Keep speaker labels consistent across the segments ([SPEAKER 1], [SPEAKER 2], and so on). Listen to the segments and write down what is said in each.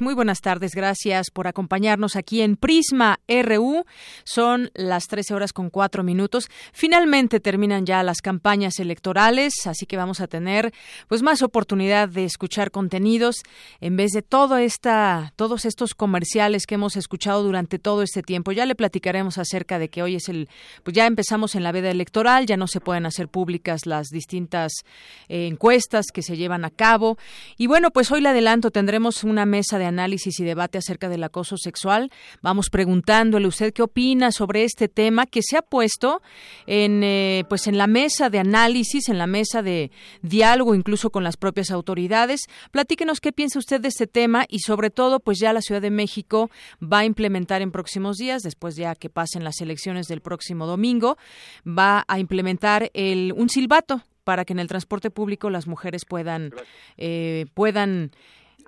[SPEAKER 1] Muy buenas tardes, gracias por acompañarnos aquí en Prisma RU. Son las 13 horas con 4 minutos. Finalmente terminan ya las campañas electorales, así que vamos a tener pues más oportunidad de escuchar contenidos en vez de todo esta, todos estos comerciales que hemos escuchado durante todo este tiempo. Ya le platicaremos acerca de que hoy es el, pues ya empezamos en la veda electoral, ya no se pueden hacer públicas las distintas eh, encuestas que se llevan a cabo. Y bueno, pues hoy le adelanto, tendremos una mesa de análisis y debate acerca del acoso sexual. Vamos preguntándole usted qué opina sobre este tema que se ha puesto en eh, pues en la mesa de análisis, en la mesa de diálogo incluso con las propias autoridades. Platíquenos qué piensa usted de este tema y sobre todo pues ya la Ciudad de México va a implementar en próximos días, después ya que pasen las elecciones del próximo domingo, va a implementar el un silbato para que en el transporte público las mujeres puedan eh, puedan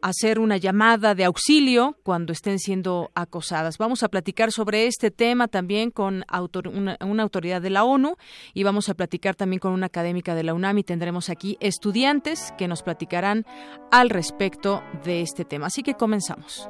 [SPEAKER 1] hacer una llamada de auxilio cuando estén siendo acosadas. Vamos a platicar sobre este tema también con una, una, autoridad de la ONU y vamos a platicar también con una académica de la UNAM y tendremos aquí estudiantes que nos platicarán al respecto de este tema. Así que comenzamos.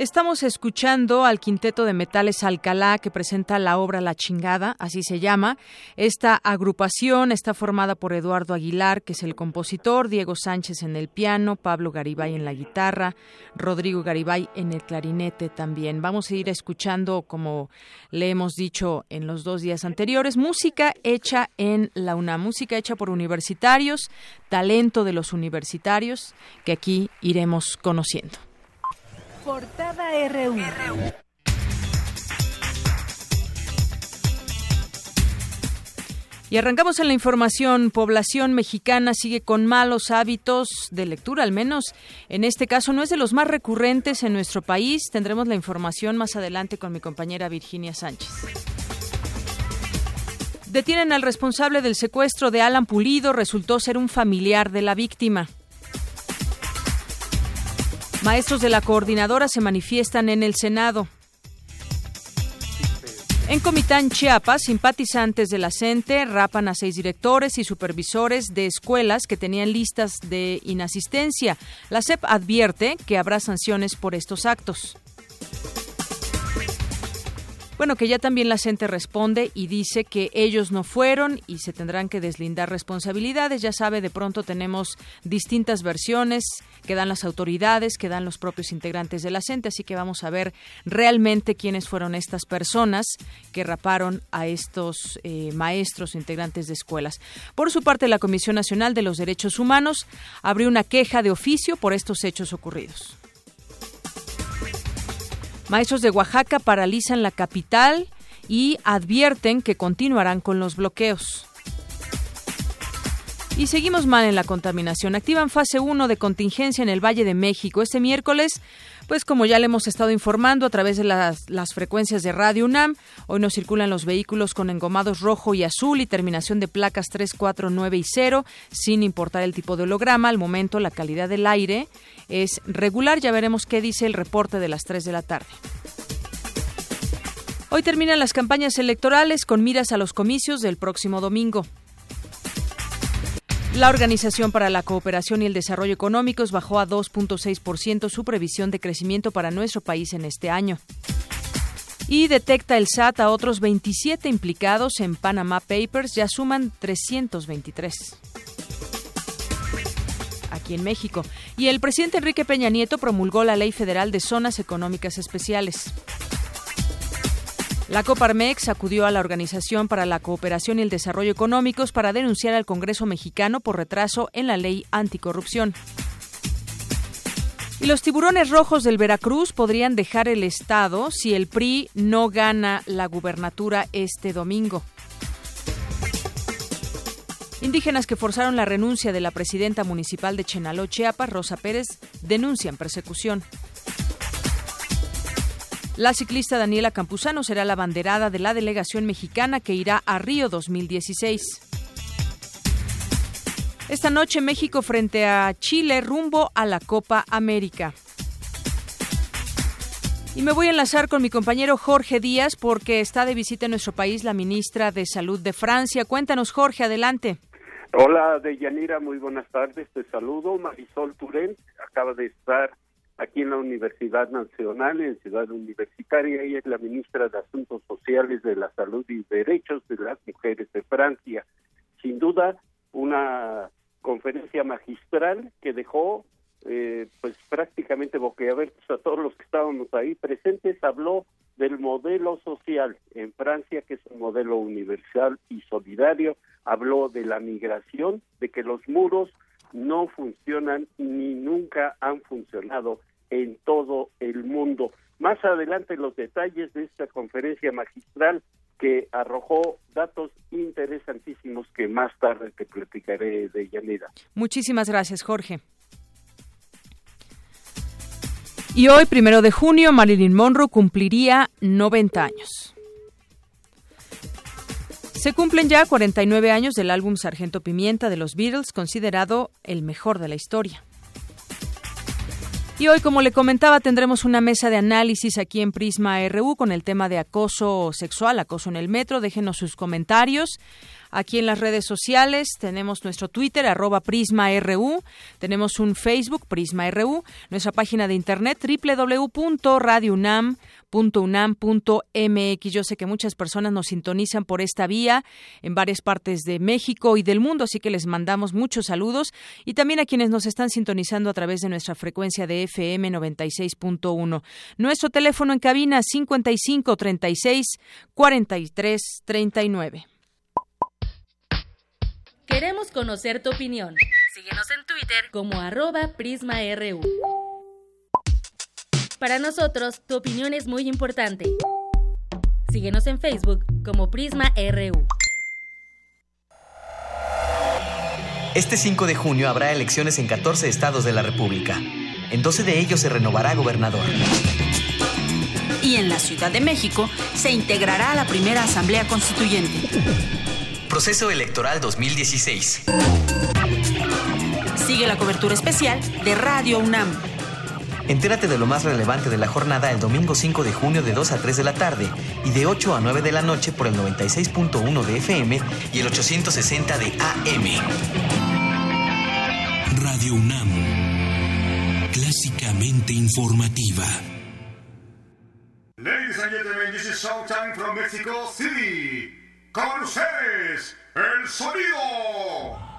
[SPEAKER 1] Estamos escuchando al quinteto de metales Alcalá que presenta la obra La Chingada, así se llama. Esta agrupación está formada por Eduardo Aguilar, que es el compositor, Diego Sánchez en el piano, Pablo Garibay en la guitarra, Rodrigo Garibay en el clarinete también. Vamos a ir escuchando, como le hemos dicho en los dos días anteriores, música hecha en la UNAM, música hecha por universitarios, talento de los universitarios, que aquí iremos conociendo.
[SPEAKER 2] Portada RU.
[SPEAKER 1] Y arrancamos en la información. Población mexicana sigue con malos hábitos de lectura, al menos en este caso no es de los más recurrentes en nuestro país. Tendremos la información más adelante con mi compañera Virginia Sánchez. Detienen al responsable del secuestro de Alan Pulido, resultó ser un familiar de la víctima. Maestros de la coordinadora se manifiestan en el Senado. En Comitán, Chiapas, simpatizantes de la CENTE rapan a seis directores y supervisores de escuelas que tenían listas de inasistencia. La CEP advierte que habrá sanciones por estos actos. Bueno, que ya también la gente responde y dice que ellos no fueron y se tendrán que deslindar responsabilidades. Ya sabe, de pronto tenemos distintas versiones que dan las autoridades, que dan los propios integrantes de la CENTE, así que vamos a ver realmente quiénes fueron estas personas que raparon a estos eh, maestros integrantes de escuelas. Por su parte, la Comisión Nacional de los Derechos Humanos abrió una queja de oficio por estos hechos ocurridos. Maestros de Oaxaca paralizan la capital y advierten que continuarán con los bloqueos. Y seguimos mal en la contaminación. Activan fase 1 de contingencia en el Valle de México. Este miércoles, pues como ya le hemos estado informando a través de las, frecuencias de Radio UNAM, hoy nos circulan los vehículos con engomados rojo y azul y terminación de placas 3, 4, 9 y 0, sin importar el tipo de holograma. Al momento, la calidad del aire es regular. Ya veremos qué dice el reporte de las 3 de la tarde. Hoy terminan las campañas electorales con miras a los comicios del próximo domingo. La Organización para la Cooperación y el Desarrollo Económicos bajó a 2.6% su previsión de crecimiento para nuestro país en este año. Y detecta el SAT a otros 27 implicados en Panama Papers, ya suman 323 aquí en México. Y el presidente Enrique Peña Nieto promulgó la Ley Federal de Zonas Económicas Especiales. La Coparmex acudió a la Organización para la Cooperación y el Desarrollo Económicos para denunciar al Congreso mexicano por retraso en la ley anticorrupción. Y los tiburones rojos del Veracruz podrían dejar el Estado si el PRI no gana la gubernatura este domingo. Indígenas que forzaron la renuncia de la presidenta municipal de Chenaló, Chiapas, Rosa Pérez, denuncian persecución. La ciclista Daniela Campuzano será la banderada de la delegación mexicana que irá a Río 2016. Esta noche México frente a Chile rumbo a la Copa América. Y me voy a enlazar con mi compañero Jorge Díaz porque está de visita en nuestro país la ministra de Salud de Francia. Cuéntanos, Jorge, adelante.
[SPEAKER 3] Hola, Deyanira, muy buenas tardes. Te saludo. Marisol Turén acaba de estar aquí en la Universidad Nacional, en Ciudad Universitaria. Ella es la ministra de Asuntos Sociales de la Salud y Derechos de las Mujeres de Francia. Sin duda, una conferencia magistral que dejó eh, pues prácticamente boquiabiertos a todos los que estábamos ahí presentes, habló del modelo social en Francia, que es un modelo universal y solidario, habló de la migración, de que los muros no funcionan ni nunca han funcionado en todo el mundo. Más adelante los detalles de esta conferencia magistral que arrojó datos interesantísimos que más tarde te platicaré de Yanira.
[SPEAKER 1] Muchísimas gracias, Jorge. Y hoy, primero de junio, Marilyn Monroe cumpliría 90 años. Se cumplen ya 49 años del álbum Sargento Pimienta de los Beatles, considerado el mejor de la historia. Y hoy, como le comentaba, tendremos una mesa de análisis aquí en Prisma RU con el tema de acoso sexual, acoso en el metro. Déjenos sus comentarios. Aquí en las redes sociales tenemos nuestro Twitter, arroba PrismaRU, tenemos un Facebook, PrismaRU, nuestra página de internet, www.radiounam.unam.mx. Yo sé que muchas personas nos sintonizan por esta vía en varias partes de México y del mundo, así que les mandamos muchos saludos y también a quienes nos están sintonizando a través de nuestra frecuencia de FM 96.1. Nuestro teléfono en cabina 55 36 43 39.
[SPEAKER 4] Queremos conocer tu opinión. Síguenos en Twitter como arroba PrismaRU. Para nosotros, tu opinión es muy importante. Síguenos en Facebook como PrismaRU.
[SPEAKER 5] Este 5 de junio habrá elecciones en 14 estados de la República. En 12 de ellos se renovará gobernador.
[SPEAKER 6] Y en la Ciudad de México se integrará a la primera Asamblea Constituyente.
[SPEAKER 5] Proceso Electoral 2016.
[SPEAKER 6] Sigue la cobertura especial de Radio UNAM.
[SPEAKER 5] Entérate de lo más relevante de la jornada el domingo 5 de junio de 2 a 3 de la tarde y de 8 a 9 de la noche por el 96.1 de FM y el 860 de AM.
[SPEAKER 7] Radio UNAM. Clásicamente informativa.
[SPEAKER 8] Ladies and gentlemen, this is Showtime from Mexico City. Con ustedes, el sonido.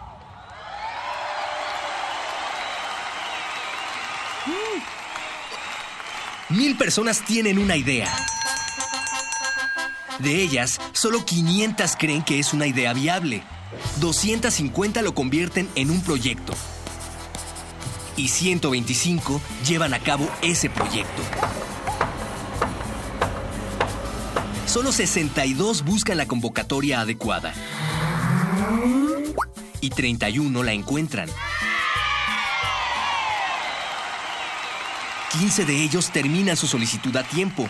[SPEAKER 9] Mil personas tienen una idea. De ellas, solo 500 creen que es una idea viable. 250 lo convierten en un proyecto. Y 125 llevan a cabo ese proyecto. Solo 62 buscan la convocatoria adecuada. Y 31 la encuentran. 15 de ellos terminan su solicitud a tiempo.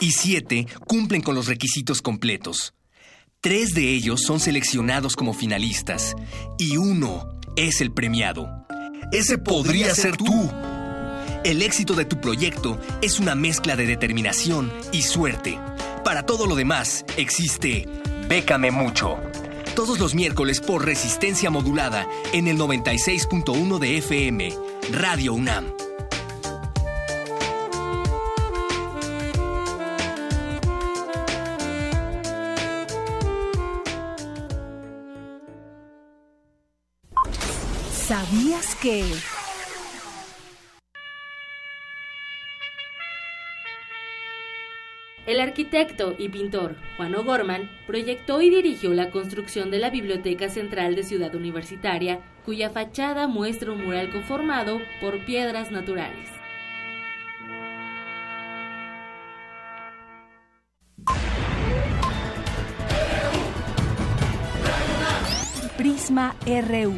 [SPEAKER 9] Y 7 cumplen con los requisitos completos. Tres de ellos son seleccionados como finalistas. Y uno es el premiado. Ese podría ser tú. El éxito de tu proyecto es una mezcla de determinación y suerte. Para todo lo demás existe Bécame mucho. Todos los miércoles por resistencia modulada en el 96.1 de FM, Radio UNAM.
[SPEAKER 2] ¿Sabías que...
[SPEAKER 4] El arquitecto y pintor Juan O'Gorman proyectó y dirigió la construcción de la Biblioteca Central de Ciudad Universitaria, cuya fachada muestra un mural conformado por piedras naturales.
[SPEAKER 2] Prisma RU.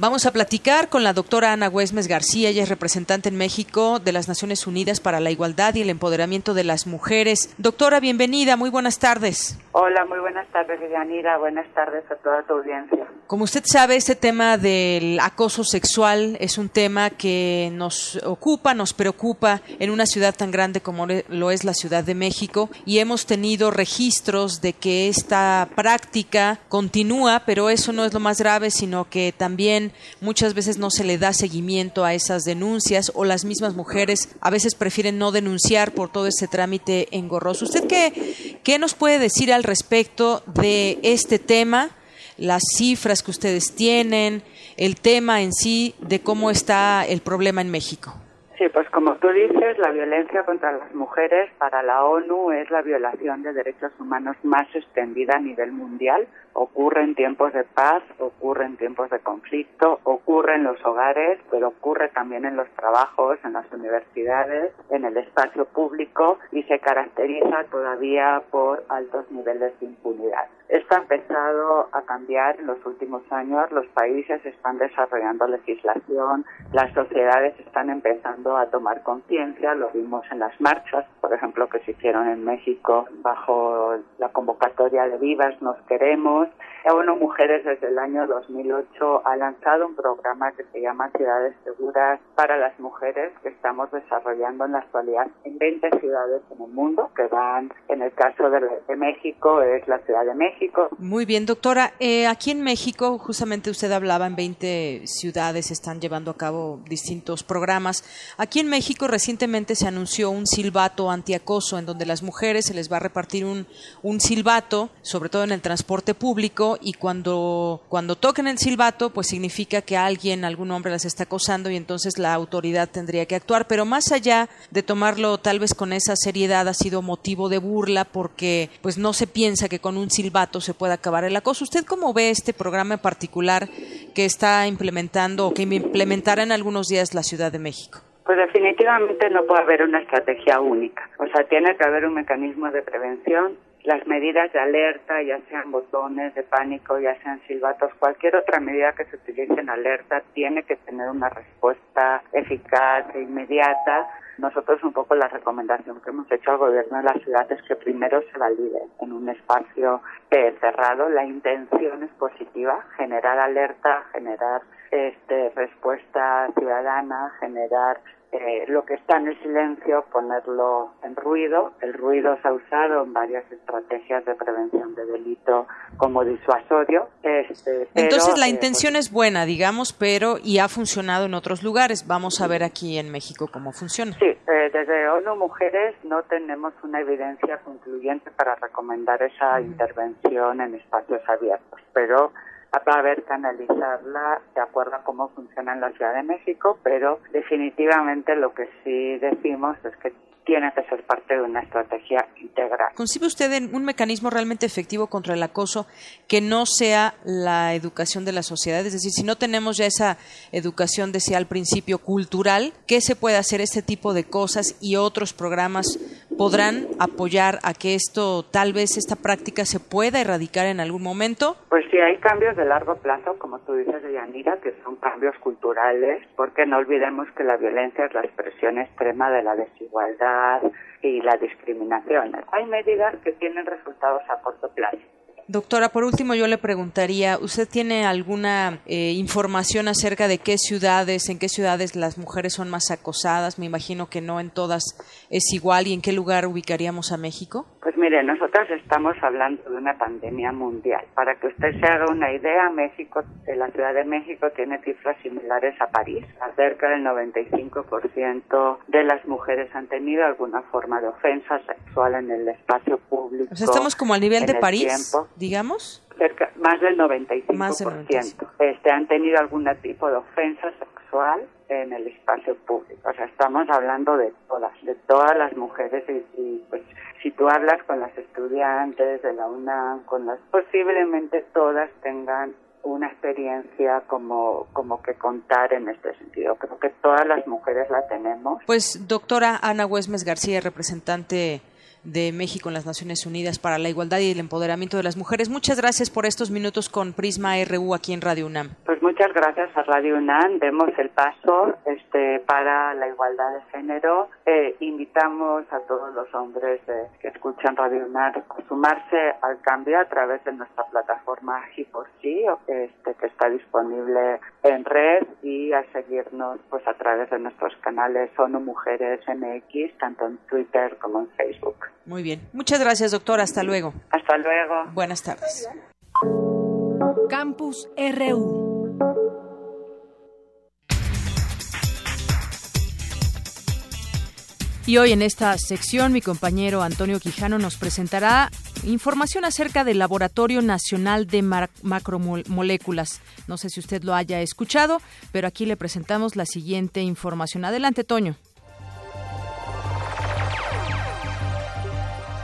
[SPEAKER 1] Vamos a platicar con la doctora Ana Huesmes García, ella es representante en México de las Naciones Unidas para la Igualdad y el Empoderamiento de las Mujeres. Doctora, bienvenida, muy buenas tardes.
[SPEAKER 10] Hola, muy buenas tardes, Yanira. Buenas tardes a toda tu audiencia.
[SPEAKER 1] Como usted sabe, este tema del acoso sexual es un tema que nos ocupa, nos preocupa en una ciudad tan grande como lo es la Ciudad de México y hemos tenido registros de que esta práctica continúa, pero eso no es lo más grave, sino que también muchas veces no se le da seguimiento a esas denuncias o las mismas mujeres a veces prefieren no denunciar por todo ese trámite engorroso. ¿Usted qué, qué nos puede decir al respecto de este tema? Las cifras que ustedes tienen, el tema en sí de cómo está el problema en México.
[SPEAKER 10] Sí, pues como tú dices, la violencia contra las mujeres para la ONU es la violación de derechos humanos más extendida a nivel mundial. Ocurre en tiempos de paz, ocurre en tiempos de conflicto, ocurre en los hogares, pero ocurre también en los trabajos, en las universidades, en el espacio público y se caracteriza todavía por altos niveles de impunidad. Esto ha empezado a cambiar en los últimos años, los países están desarrollando legislación, las sociedades están empezando a tomar conciencia, lo vimos en las marchas, por ejemplo, que se hicieron en México bajo la convocatoria de Vivas Nos Queremos. ONU Mujeres desde el año 2008 ha lanzado un programa que se llama Ciudades Seguras para las Mujeres que estamos desarrollando en la actualidad en 20 ciudades en el mundo, que van, en el caso de, de México, es la Ciudad de México.
[SPEAKER 1] Muy bien, doctora. Eh, aquí en México, justamente usted hablaba, en 20 ciudades están llevando a cabo distintos programas. Aquí en México recientemente se anunció un silbato antiacoso en donde las mujeres se les va a repartir un, silbato, sobre todo en el transporte público, y cuando, cuando toquen el silbato, pues significa que alguien, algún hombre las está acosando y entonces la autoridad tendría que actuar. Pero más allá de tomarlo tal vez con esa seriedad, ha sido motivo de burla porque pues no se piensa que con un silbato se pueda acabar el acoso. ¿Usted cómo ve este programa en particular que está implementando o que implementará en algunos días la Ciudad de México?
[SPEAKER 10] Pues definitivamente no puede haber una estrategia única. O sea, tiene que haber un mecanismo de prevención. Las medidas de alerta, ya sean botones de pánico, ya sean silbatos, cualquier otra medida que se utilice en alerta tiene que tener una respuesta eficaz e inmediata. Nosotros un poco la recomendación que hemos hecho al gobierno de la ciudad es que primero se valide en un espacio eh, cerrado. La intención es positiva, generar alerta, generar este, respuesta ciudadana, generar eh, lo que está en el silencio, ponerlo en ruido. El ruido se ha usado en varias estrategias de prevención de delito como disuasorio. Este,
[SPEAKER 1] Entonces la
[SPEAKER 10] pero, eh,
[SPEAKER 1] intención es buena, digamos, pero y ha funcionado en otros lugares. Vamos a ver aquí en México cómo funciona.
[SPEAKER 10] Sí, eh, desde ONU Mujeres no tenemos una evidencia concluyente para recomendar esa intervención en espacios abiertos, pero va a haber que analizarla de acuerdo a cómo funciona en la Ciudad de México, pero definitivamente lo que sí decimos es que tiene que ser parte de una estrategia integral.
[SPEAKER 1] ¿Concibe usted en un mecanismo realmente efectivo contra el acoso que no sea la educación de la sociedad? Es decir, si no tenemos ya esa educación, decía al principio, cultural, ¿qué se puede hacer este tipo de cosas y otros programas podrán apoyar a que esto, tal vez esta práctica se pueda erradicar en algún momento?
[SPEAKER 10] Pues sí, hay cambios de largo plazo, como tú dices, Yanira, que son cambios culturales, porque no olvidemos que la violencia es la expresión extrema de la desigualdad y la discriminación. Hay medidas que tienen resultados a corto plazo.
[SPEAKER 1] Doctora, por último yo le preguntaría, ¿usted tiene alguna eh, información acerca de qué ciudades, en qué ciudades las mujeres son más acosadas? Me imagino que no en todas es igual y en qué lugar ubicaríamos a México.
[SPEAKER 10] Pues mire, nosotros estamos hablando de una pandemia mundial. Para que usted se haga una idea, México, la Ciudad de México tiene cifras similares a París. Cerca del 95% de las mujeres han tenido alguna forma de ofensa sexual en el espacio público.
[SPEAKER 1] O sea, estamos como al nivel de París,
[SPEAKER 10] tiempo.
[SPEAKER 1] digamos.
[SPEAKER 10] Cerca, más del 95%.
[SPEAKER 1] Más del 95.
[SPEAKER 10] Este, han tenido algún tipo de ofensa sexual en el espacio público. O sea, estamos hablando de todas, de todas las mujeres y, y, pues si con las estudiantes de la UNAM, con las posiblemente todas tengan una experiencia como, como que contar en este sentido. Creo que todas las mujeres la tenemos.
[SPEAKER 1] Pues doctora Ana Huesmes García, representante de México en las Naciones Unidas para la Igualdad y el Empoderamiento de las Mujeres. Muchas gracias por estos minutos con Prisma RU aquí en Radio UNAM.
[SPEAKER 10] Pues muchas gracias a Radio UNAM. Demos el paso este, para la igualdad de género. Eh, invitamos a todos los hombres eh, que escuchan Radio UNAM a sumarse al cambio a través de nuestra plataforma G4C, este, que está disponible en red y a seguirnos pues a través de nuestros canales ONU Mujeres MX, tanto en Twitter como en Facebook.
[SPEAKER 1] Muy bien. Muchas gracias, doctor. Hasta luego.
[SPEAKER 10] Hasta luego.
[SPEAKER 1] Buenas tardes.
[SPEAKER 2] Campus RU.
[SPEAKER 1] Y hoy en esta sección mi compañero Antonio Quijano nos presentará información acerca del Laboratorio Nacional de Macromoléculas. No sé si usted lo haya escuchado, pero aquí le presentamos la siguiente información. Adelante, Toño.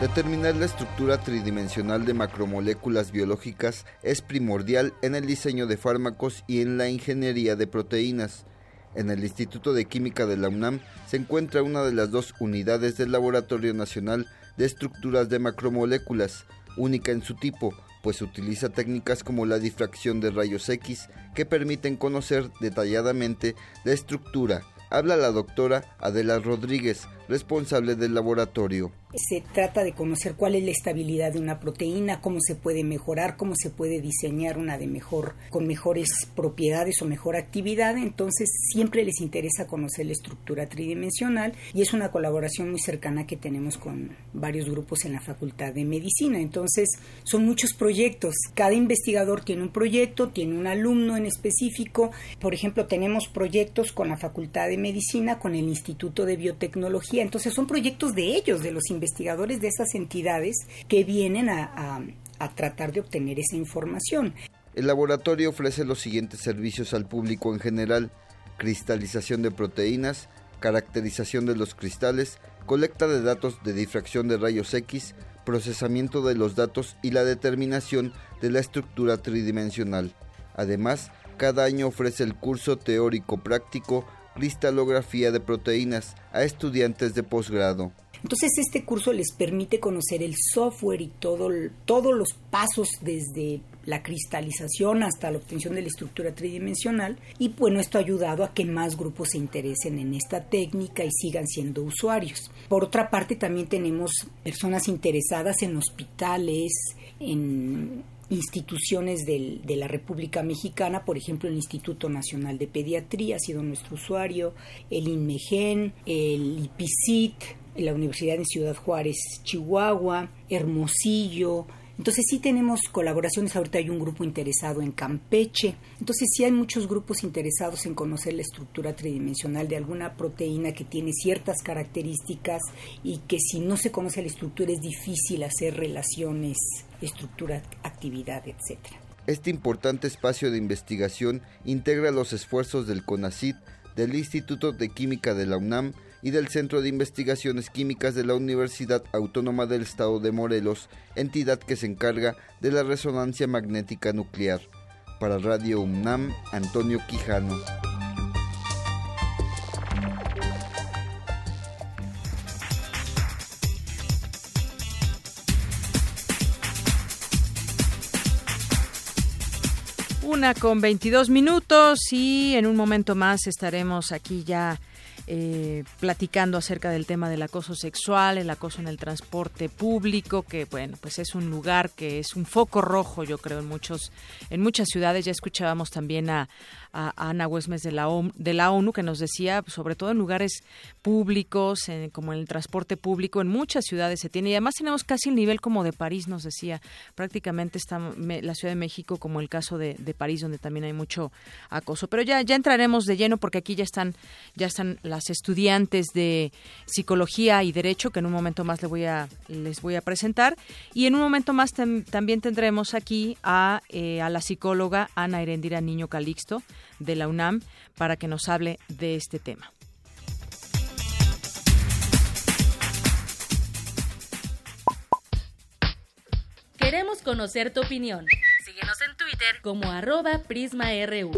[SPEAKER 11] Determinar la estructura tridimensional de macromoléculas biológicas es primordial en el diseño de fármacos y en la ingeniería de proteínas. En el Instituto de Química de la UNAM se encuentra una de las dos unidades del Laboratorio Nacional de Estructuras de Macromoléculas, única en su tipo, pues utiliza técnicas como la difracción de rayos X que permiten conocer detalladamente la estructura. Habla la doctora Adela Rodríguez, responsable del laboratorio.
[SPEAKER 12] Se trata de conocer cuál es la estabilidad de una proteína, cómo se puede mejorar, cómo se puede diseñar una de mejor, con mejores propiedades o mejor actividad. Entonces, siempre les interesa conocer la estructura tridimensional y es una colaboración muy cercana que tenemos con varios grupos en la Facultad de Medicina. Entonces, son muchos proyectos. Cada investigador tiene un proyecto, tiene un alumno en específico. Por ejemplo, tenemos proyectos con la Facultad de Medicina, con el Instituto de Biotecnología. Entonces, son proyectos de ellos, de los investigadores de esas entidades que vienen a, a tratar de obtener esa información.
[SPEAKER 11] El laboratorio ofrece los siguientes servicios al público en general, cristalización de proteínas, caracterización de los cristales, colecta de datos de difracción de rayos X, procesamiento de los datos y la determinación de la estructura tridimensional. Además, cada año ofrece el curso teórico práctico Cristalografía de Proteínas a estudiantes de posgrado.
[SPEAKER 12] Entonces este curso les permite conocer el software y todo, todos los pasos desde la cristalización hasta la obtención de la estructura tridimensional y bueno, esto ha ayudado a que más grupos se interesen en esta técnica y sigan siendo usuarios. Por otra parte, también tenemos personas interesadas en hospitales, en instituciones del, de la República Mexicana, por ejemplo, el Instituto Nacional de Pediatría ha sido nuestro usuario, el INMEGEN, el IPICIT, la Universidad de Ciudad Juárez, Chihuahua, Hermosillo. Entonces sí tenemos colaboraciones, ahorita hay un grupo interesado en Campeche, entonces sí hay muchos grupos interesados en conocer la estructura tridimensional de alguna proteína que tiene ciertas características y que si no se conoce la estructura es difícil hacer relaciones, estructura, actividad, etcétera.
[SPEAKER 11] Este importante espacio de investigación integra los esfuerzos del CONACIT, del Instituto de Química de la UNAM, y del Centro de Investigaciones Químicas de la Universidad Autónoma del Estado de Morelos, entidad que se encarga de la resonancia magnética nuclear. Para Radio UNAM, Antonio Quijano.
[SPEAKER 1] Una con 22 minutos y en un momento más estaremos aquí ya eh, platicando acerca del tema del acoso sexual, el acoso en el transporte público, que bueno, pues es un lugar que es un foco rojo, yo creo, en muchos, en muchas ciudades. Ya escuchábamos también a, a, Ana Huesmes de la, ONU, de la ONU que nos decía, sobre todo en lugares públicos, como en el transporte público, en muchas ciudades se tiene, y además tenemos casi el nivel como de París, nos decía, prácticamente está la Ciudad de México como el caso de, París, donde también hay mucho acoso. Pero ya, ya entraremos de lleno porque aquí ya están, ya están las las estudiantes de psicología y derecho que en un momento más les voy a les voy a presentar. Y en un momento más también tendremos aquí a, eh, a la psicóloga Ana Erendira Niño Calixto de la UNAM para que nos hable de este tema.
[SPEAKER 4] Queremos conocer tu opinión. Síguenos en Twitter como arroba PrismaRU.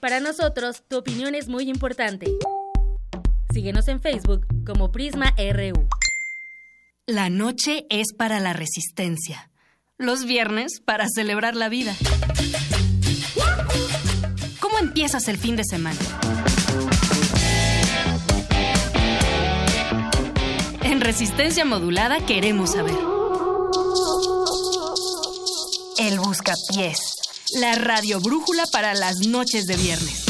[SPEAKER 4] Para nosotros, tu opinión es muy importante. Síguenos en Facebook como Prisma RU.
[SPEAKER 6] La noche es para la resistencia. Los viernes para celebrar la vida. ¿Cómo empiezas el fin de semana? En resistencia modulada queremos saber. El Buscapiés, la radio brújula para las noches de viernes.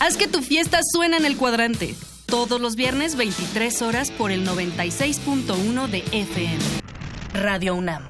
[SPEAKER 6] Haz que tu fiesta suene en el cuadrante. Todos los viernes 23 horas por el 96.1 de FM. Radio UNAM.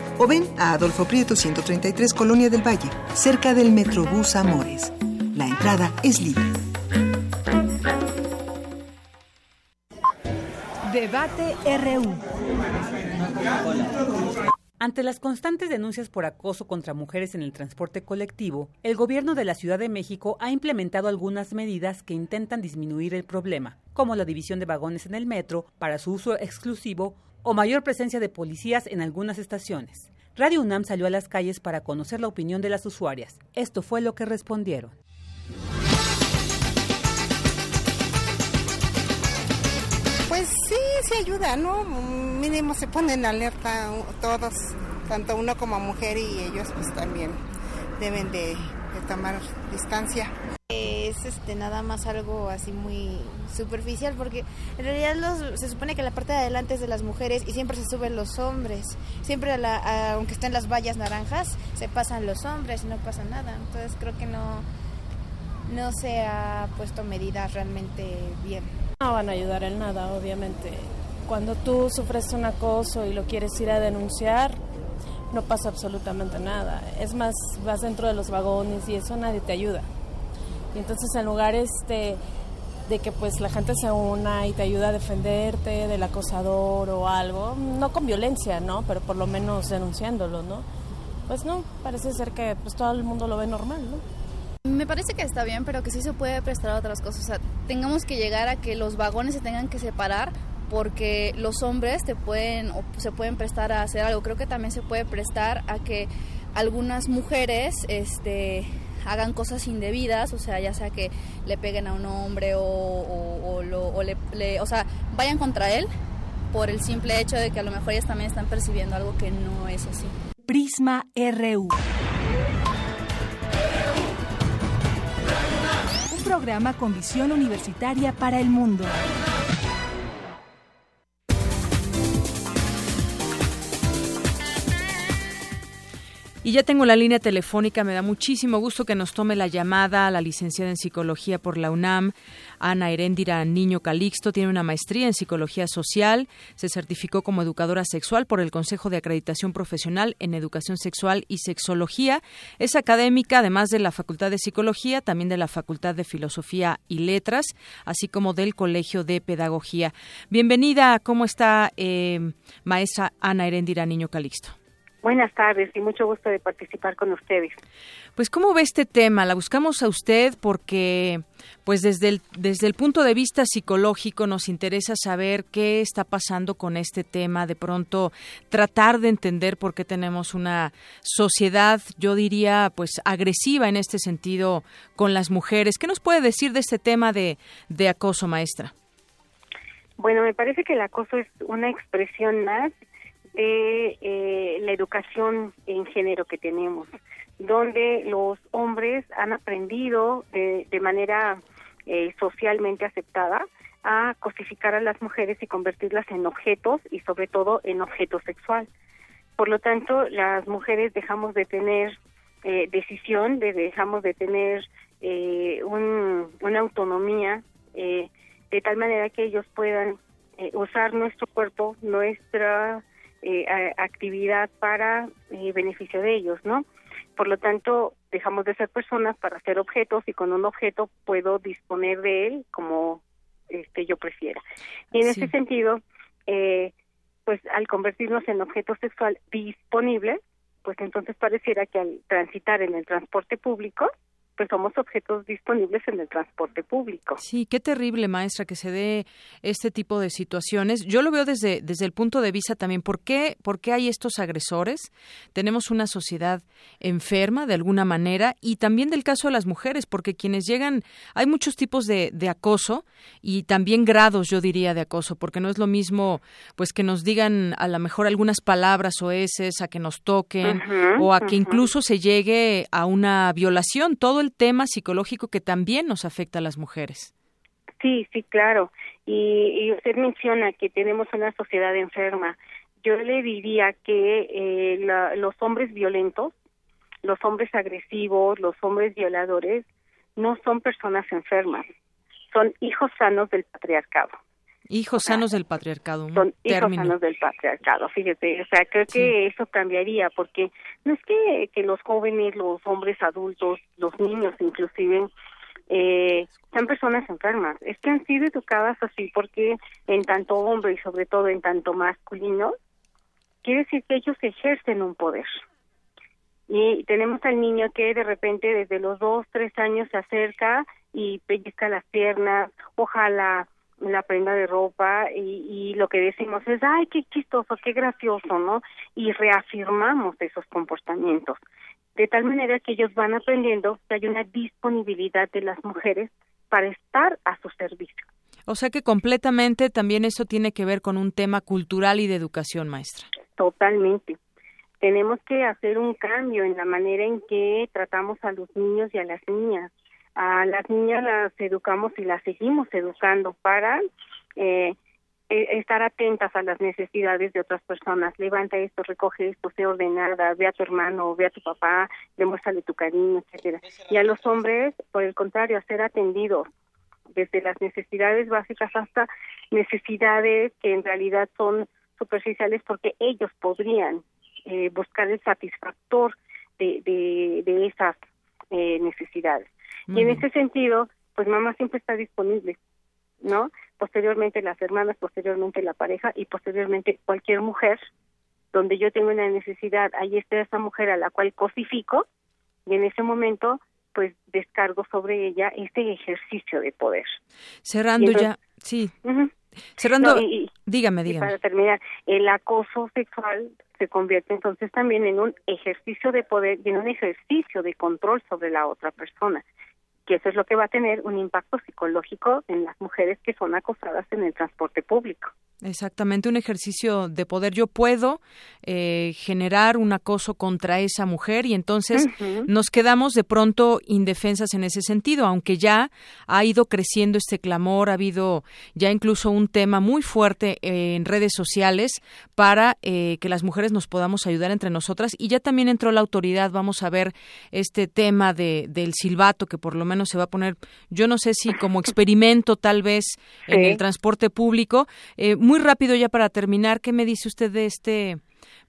[SPEAKER 13] o ven a Adolfo Prieto 133 Colonia del Valle, cerca del Metrobús Amores. La entrada es libre.
[SPEAKER 2] Debate RU.
[SPEAKER 14] Ante las constantes denuncias por acoso contra mujeres en el transporte colectivo, el gobierno de la Ciudad de México ha implementado algunas medidas que intentan disminuir el problema, como la división de vagones en el metro para su uso exclusivo o mayor presencia de policías en algunas estaciones. Radio UNAM salió a las calles para conocer la opinión de las usuarias. Esto fue lo que respondieron.
[SPEAKER 15] Pues sí, sí ayuda, ¿no? Mínimo se ponen en alerta todos, tanto uno como mujer y ellos pues también deben de, tomar distancia.
[SPEAKER 16] Es este nada más algo así muy superficial porque en realidad los, se supone que la parte de adelante es de las mujeres y siempre se suben los hombres. Siempre aunque estén las vallas naranjas se pasan los hombres y no pasa nada. Entonces creo que no no se ha puesto medidas realmente bien.
[SPEAKER 17] No van a ayudar en nada, obviamente. Cuando tú sufres un acoso y lo quieres ir a denunciar, no pasa absolutamente nada. Es más, vas dentro de los vagones y eso nadie te ayuda. Y entonces en lugar este, de que pues la gente se una y te ayuda a defenderte del acosador o algo, no con violencia, ¿no? Pero por lo menos denunciándolo, ¿no? Pues no, parece ser que pues todo el mundo lo ve normal, ¿no?
[SPEAKER 18] Me parece que está bien, pero que sí se puede prestar a otras cosas. O sea, tengamos que llegar a que los vagones se tengan que separar porque los hombres te pueden o se pueden prestar a hacer algo. Creo que también se puede prestar a que algunas mujeres este hagan cosas indebidas, o sea, ya sea que le peguen a un hombre o, o le, o sea, vayan contra él por el simple hecho de que a lo mejor ellas también están percibiendo algo que no es así.
[SPEAKER 2] Prisma RU. programa con visión universitaria para el mundo.
[SPEAKER 1] Y ya tengo la línea telefónica, me da muchísimo gusto que nos tome la llamada la licenciada en psicología por la UNAM, Ana Heréndira Niño Calixto, tiene una maestría en psicología social, se certificó como educadora sexual por el Consejo de Acreditación Profesional en Educación Sexual y Sexología, es académica además de la Facultad de Psicología, también de la Facultad de Filosofía y Letras, así como del Colegio de Pedagogía. Bienvenida, ¿cómo está eh, maestra Ana Heréndira Niño Calixto?
[SPEAKER 19] Buenas tardes y mucho gusto de participar con ustedes.
[SPEAKER 1] Pues cómo ve este tema, la buscamos a usted porque pues desde el desde el punto de vista psicológico nos interesa saber qué está pasando con este tema, de pronto tratar de entender por qué tenemos una sociedad, yo diría, pues agresiva en este sentido con las mujeres. ¿Qué nos puede decir de este tema de de acoso, maestra?
[SPEAKER 19] Bueno, me parece que el acoso es una expresión más de eh, la educación en género que tenemos, donde los hombres han aprendido de, manera eh, socialmente aceptada a cosificar a las mujeres y convertirlas en objetos y sobre todo en objeto sexual. Por lo tanto, las mujeres dejamos de tener eh, decisión, de, dejamos de tener eh, un, una autonomía de tal manera que ellos puedan usar nuestro cuerpo, nuestra eh, actividad para eh, beneficio de ellos, ¿no? Por lo tanto, dejamos de ser personas para ser objetos y con un objeto puedo disponer de él como este yo prefiera. Y en ese sentido, eh, pues al convertirnos en objeto sexual disponible, pues entonces pareciera que al transitar en el transporte público, pues somos objetos disponibles en el transporte público.
[SPEAKER 1] Sí, qué terrible, maestra, que se dé este tipo de situaciones. Yo lo veo desde, desde el punto de vista también, ¿por qué, ¿por qué hay estos agresores? Tenemos una sociedad enferma de alguna manera y también del caso de las mujeres, porque quienes llegan, hay muchos tipos de, de acoso y también grados, yo diría, de acoso, porque no es lo mismo, pues que nos digan a lo mejor algunas palabras o eses, a que nos toquen o a que incluso se llegue a una violación. Todo el tema psicológico que también nos afecta a las mujeres.
[SPEAKER 19] Sí, sí, claro. Y, usted menciona que tenemos una sociedad enferma. Yo le diría que eh, los hombres violentos, los hombres agresivos, los hombres violadores, no son personas enfermas, son hijos sanos del patriarcado.
[SPEAKER 1] Hijos sanos del patriarcado.
[SPEAKER 19] Son hijos sanos del patriarcado, fíjate. O sea, creo que eso cambiaría porque no es que, que los jóvenes, los hombres adultos, los niños inclusive, eh, sean personas enfermas. Es que han sido educadas así porque en tanto hombre y sobre todo en tanto masculino, quiere decir que ellos ejercen un poder. Y tenemos al niño que de repente desde los dos, tres años se acerca y pellizca las piernas, ojalá la prenda de ropa y, y, lo que decimos es, ay, qué chistoso, qué gracioso, ¿no? Y reafirmamos esos comportamientos. De tal manera que ellos van aprendiendo que hay una disponibilidad de las mujeres para estar a su servicio.
[SPEAKER 1] O sea que completamente también eso tiene que ver con un tema cultural y de educación, maestra.
[SPEAKER 19] Totalmente. Tenemos que hacer un cambio en la manera en que tratamos a los niños y a las niñas a las niñas las educamos y las seguimos educando para eh, e, estar atentas a las necesidades de otras personas. Levanta esto, recoge esto, sé ordenada, ve a tu hermano, ve a tu papá, demuéstrale tu cariño, etcétera. Y a los hombres, por el contrario, a ser atendidos desde las necesidades básicas hasta necesidades que en realidad son superficiales porque ellos podrían eh, buscar el satisfactor de, de, de esas eh, necesidades. Y en ese sentido, pues mamá siempre está disponible, ¿no? Posteriormente las hermanas, posteriormente la pareja y posteriormente cualquier mujer donde yo tengo una necesidad, ahí está esa mujer a la cual cosifico y en ese momento pues descargo sobre ella este ejercicio de poder.
[SPEAKER 1] Cerrando ya, sí. Cerrando, dígame, dígame.
[SPEAKER 19] para terminar, el acoso sexual se convierte entonces también en un ejercicio de poder y en un ejercicio de control sobre la otra persona y eso es lo que va a tener un impacto psicológico en las mujeres que son acosadas en el transporte público.
[SPEAKER 1] Exactamente, un ejercicio de poder. Yo puedo eh, generar un acoso contra esa mujer y entonces nos quedamos de pronto indefensas en ese sentido, aunque ya ha ido creciendo este clamor, ha habido ya incluso un tema muy fuerte en redes sociales para eh, que las mujeres nos podamos ayudar entre nosotras y ya también entró la autoridad. Vamos a ver este tema de, del silbato que por lo menos se va a poner, yo no sé si como experimento tal vez en el transporte público. Eh, muy rápido ya para terminar, ¿qué me dice usted de este,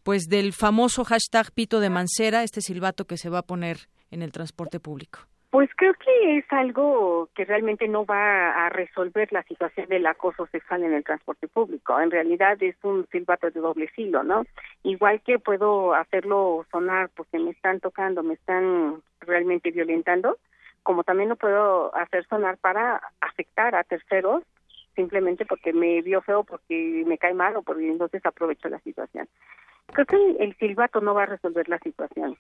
[SPEAKER 1] pues del famoso hashtag Pito de Mancera, este silbato que se va a poner en el transporte público?
[SPEAKER 19] Pues creo que es algo que realmente no va a resolver la situación del acoso sexual en el transporte público. En realidad es un silbato de doble filo, ¿no? Igual que puedo hacerlo sonar porque me están tocando, me están realmente violentando, como también lo puedo hacer sonar para afectar a terceros simplemente porque me vio feo, porque me cae mal o porque entonces aprovecho la situación. Creo que el, silbato no va a resolver la situación.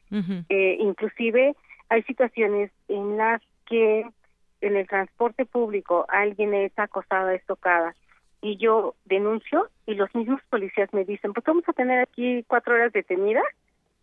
[SPEAKER 19] eh, inclusive hay situaciones en las que en el transporte público alguien es acosada, es tocada y yo denuncio y los mismos policías me dicen, pues vamos a tener aquí cuatro horas detenidas.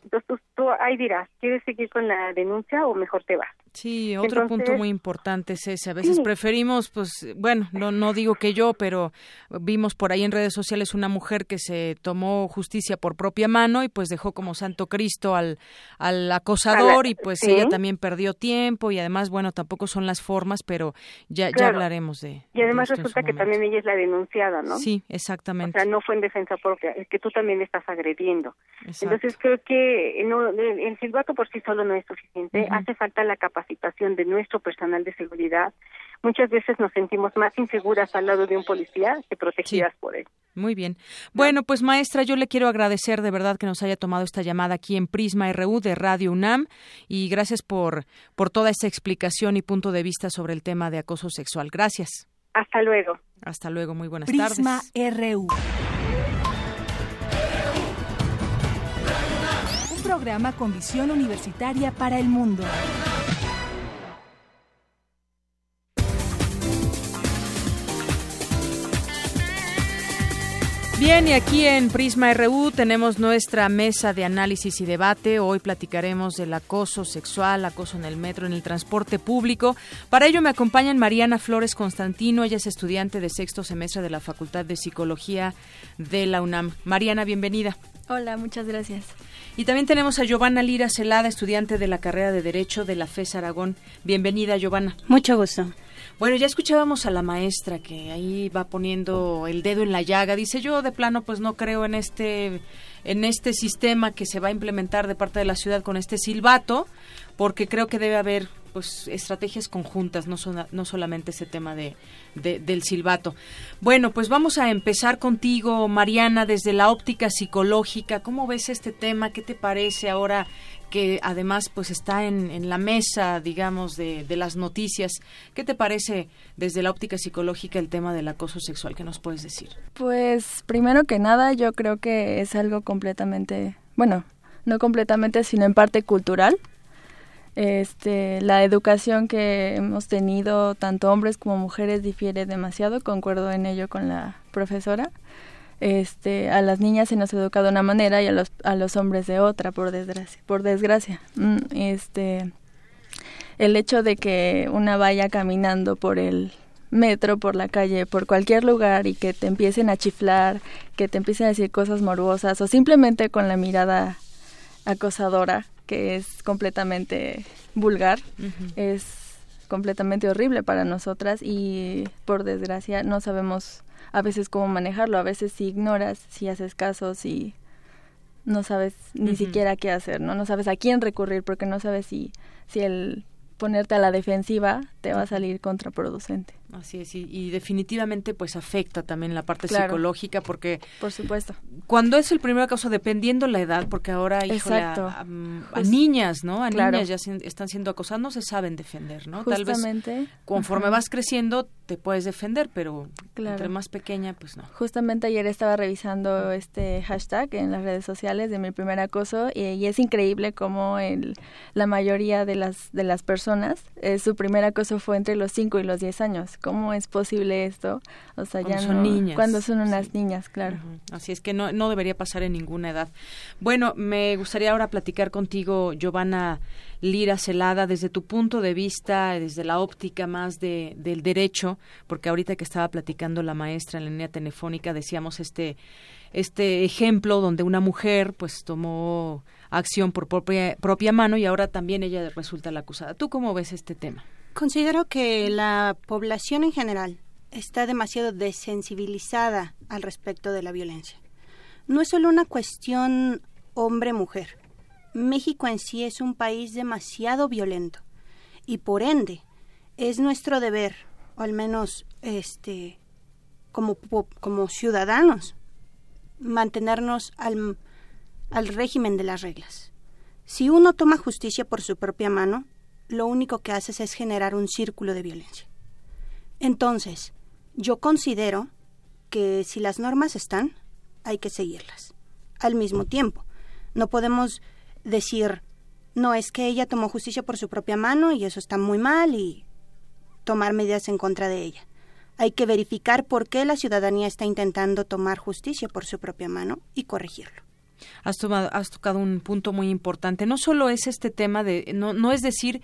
[SPEAKER 19] Entonces tú, tú ahí dirás, ¿quieres seguir con la denuncia o mejor te vas?
[SPEAKER 1] Sí, otro punto muy importante es ese. A veces preferimos, pues, bueno, no, no digo que yo, pero vimos por ahí en redes sociales una mujer que se tomó justicia por propia mano y pues dejó como santo Cristo al, al acosador y pues ella también perdió tiempo y además, bueno, tampoco son las formas, pero ya, ya hablaremos de.
[SPEAKER 19] Y además resulta que también ella es la denunciada, ¿no?
[SPEAKER 1] Sí, exactamente.
[SPEAKER 19] O sea, no fue en defensa propia, es que tú también estás agrediendo. Entonces creo que no, el, silbato por sí solo no es suficiente, hace falta la capacitación de nuestro personal de seguridad. Muchas veces nos sentimos más inseguras al lado de un policía que protegidas por él.
[SPEAKER 1] Muy bien. Bueno, pues maestra, yo le quiero agradecer de verdad que nos haya tomado esta llamada aquí en Prisma RU de Radio UNAM y gracias por, por toda esta explicación y punto de vista sobre el tema de acoso sexual. Gracias.
[SPEAKER 19] Hasta luego.
[SPEAKER 1] Hasta luego, muy buenas
[SPEAKER 2] tardes.
[SPEAKER 1] Prisma
[SPEAKER 2] RU. Un programa con visión universitaria para el mundo.
[SPEAKER 1] Bien, y aquí en Prisma RU tenemos nuestra mesa de análisis y debate. Hoy platicaremos del acoso sexual, acoso en el metro, en el transporte público. Para ello me acompañan Mariana Flores Constantino, ella es estudiante de sexto semestre de la Facultad de Psicología de la UNAM. Mariana, bienvenida.
[SPEAKER 20] Hola, muchas gracias.
[SPEAKER 1] Y también tenemos a Giovanna Lira Celada, estudiante de la carrera de Derecho de la FES Aragón. Bienvenida, Giovanna.
[SPEAKER 21] Mucho gusto.
[SPEAKER 1] Bueno, ya escuchábamos a la maestra que ahí va poniendo el dedo en la llaga. Dice, yo de plano pues no creo en este en este sistema que se va a implementar de parte de la ciudad con este silbato, porque creo que debe haber pues estrategias conjuntas, no, no solamente ese tema de, del silbato. Bueno, pues vamos a empezar contigo, Mariana, desde la óptica psicológica. ¿Cómo ves este tema? ¿Qué te parece ahora que además pues está en, la mesa, digamos, de, de, las noticias. ¿Qué te parece desde la óptica psicológica el tema del acoso sexual? ¿Qué nos puedes decir?
[SPEAKER 20] Pues primero que nada yo creo que es algo completamente, bueno, no completamente, sino en parte cultural. Este, la educación que hemos tenido, tanto hombres como mujeres, difiere demasiado, concuerdo en ello con la profesora este a las niñas se nos educa de una manera y a los a los hombres de otra por desgracia por desgracia. Mm, este el hecho de que una vaya caminando por el metro por la calle por cualquier lugar y que te empiecen a chiflar que te empiecen a decir cosas morbosas o simplemente con la mirada acosadora que es completamente vulgar es completamente horrible para nosotras y por desgracia no sabemos a veces cómo manejarlo, a veces si ignoras, si haces caso, si no sabes ni siquiera qué hacer, ¿no? No sabes a quién recurrir porque no sabes si, si el ponerte a la defensiva te va a salir contraproducente.
[SPEAKER 1] Así es, y, definitivamente pues afecta también la parte psicológica porque...
[SPEAKER 20] Por supuesto.
[SPEAKER 1] Cuando es el primer caso, dependiendo la edad, porque ahora, híjole, a, pues, niñas, ¿no? A niñas ya están siendo acosadas, no se saben defender, ¿no?
[SPEAKER 20] Tal vez
[SPEAKER 1] conforme vas creciendo te puedes defender, pero entre más pequeña, pues no.
[SPEAKER 20] Justamente ayer estaba revisando este hashtag en las redes sociales de mi primer acoso y, es increíble cómo el, la mayoría de las, de las personas, eh, su primer acoso fue entre los 5 y los 10 años ¿Cómo es posible esto? O sea, cuando ya son niñas. Cuando son unas niñas, claro.
[SPEAKER 1] Así es que no, no debería pasar en ninguna edad. Bueno, me gustaría ahora platicar contigo, Giovanna Lira Celada, desde tu punto de vista, desde la óptica más de, del derecho, porque ahorita que estaba platicando la maestra en la línea telefónica, decíamos este, este ejemplo donde una mujer pues tomó acción por propia, propia mano y ahora también ella resulta la acusada. ¿Tú cómo ves este tema?
[SPEAKER 21] Considero que la población en general está demasiado desensibilizada al respecto de la violencia. No es solo una cuestión hombre-mujer. México en sí es un país demasiado violento y por ende es nuestro deber, o al menos este como, como ciudadanos, mantenernos al, al régimen de las reglas. Si uno toma justicia por su propia mano, lo único que haces es generar un círculo de violencia. Entonces, yo considero que si las normas están, hay que seguirlas. Al mismo tiempo, no podemos decir, no, es que ella tomó justicia por su propia mano y eso está muy mal y tomar medidas en contra de ella. Hay que verificar por qué la ciudadanía está intentando tomar justicia por su propia mano y corregirlo.
[SPEAKER 1] Has, tomado, has tocado un punto muy importante. No solo es este tema de, no, no es decir,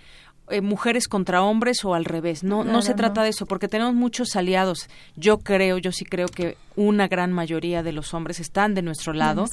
[SPEAKER 1] eh, mujeres contra hombres o al revés. No, no, se trata de eso, porque tenemos muchos aliados. Yo creo, yo sí creo que una gran mayoría de los hombres están de nuestro lado,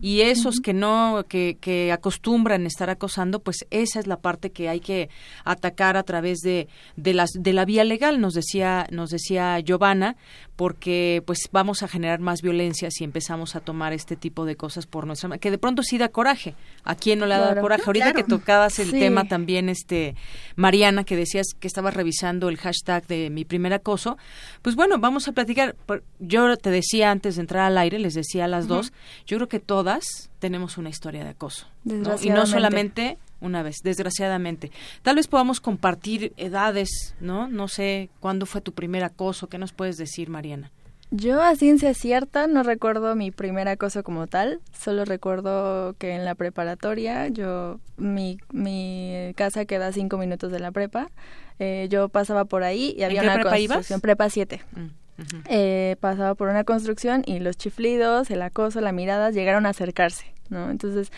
[SPEAKER 1] y esos que no, que, que acostumbran estar acosando, pues esa es la parte que hay que atacar a través de, de las de la vía legal, nos decía, nos decía Giovanna, porque pues vamos a generar más violencia si empezamos a tomar este tipo de cosas por nuestra que de pronto sí da coraje. ¿A quién no le da coraje? Ahorita que tocabas el tema también este Mariana que decías que estabas revisando el hashtag de mi primer acoso, pues bueno, vamos a platicar. Yo te decía antes de entrar al aire, les decía a las dos, yo creo que todas tenemos una historia de acoso. Y no solamente una vez, desgraciadamente. Tal vez podamos compartir edades, ¿no? No sé cuándo fue tu primer acoso, ¿qué nos puedes decir, Mariana?
[SPEAKER 20] Yo a ciencia cierta no recuerdo mi primer acoso como tal, solo recuerdo que en la preparatoria, yo mi, mi casa queda cinco minutos de la prepa, eh, yo pasaba por ahí y había una prepa construcción, prepa 7. Mm, eh, pasaba por una construcción y los chiflidos, el acoso, las miradas llegaron a acercarse, ¿no? Entonces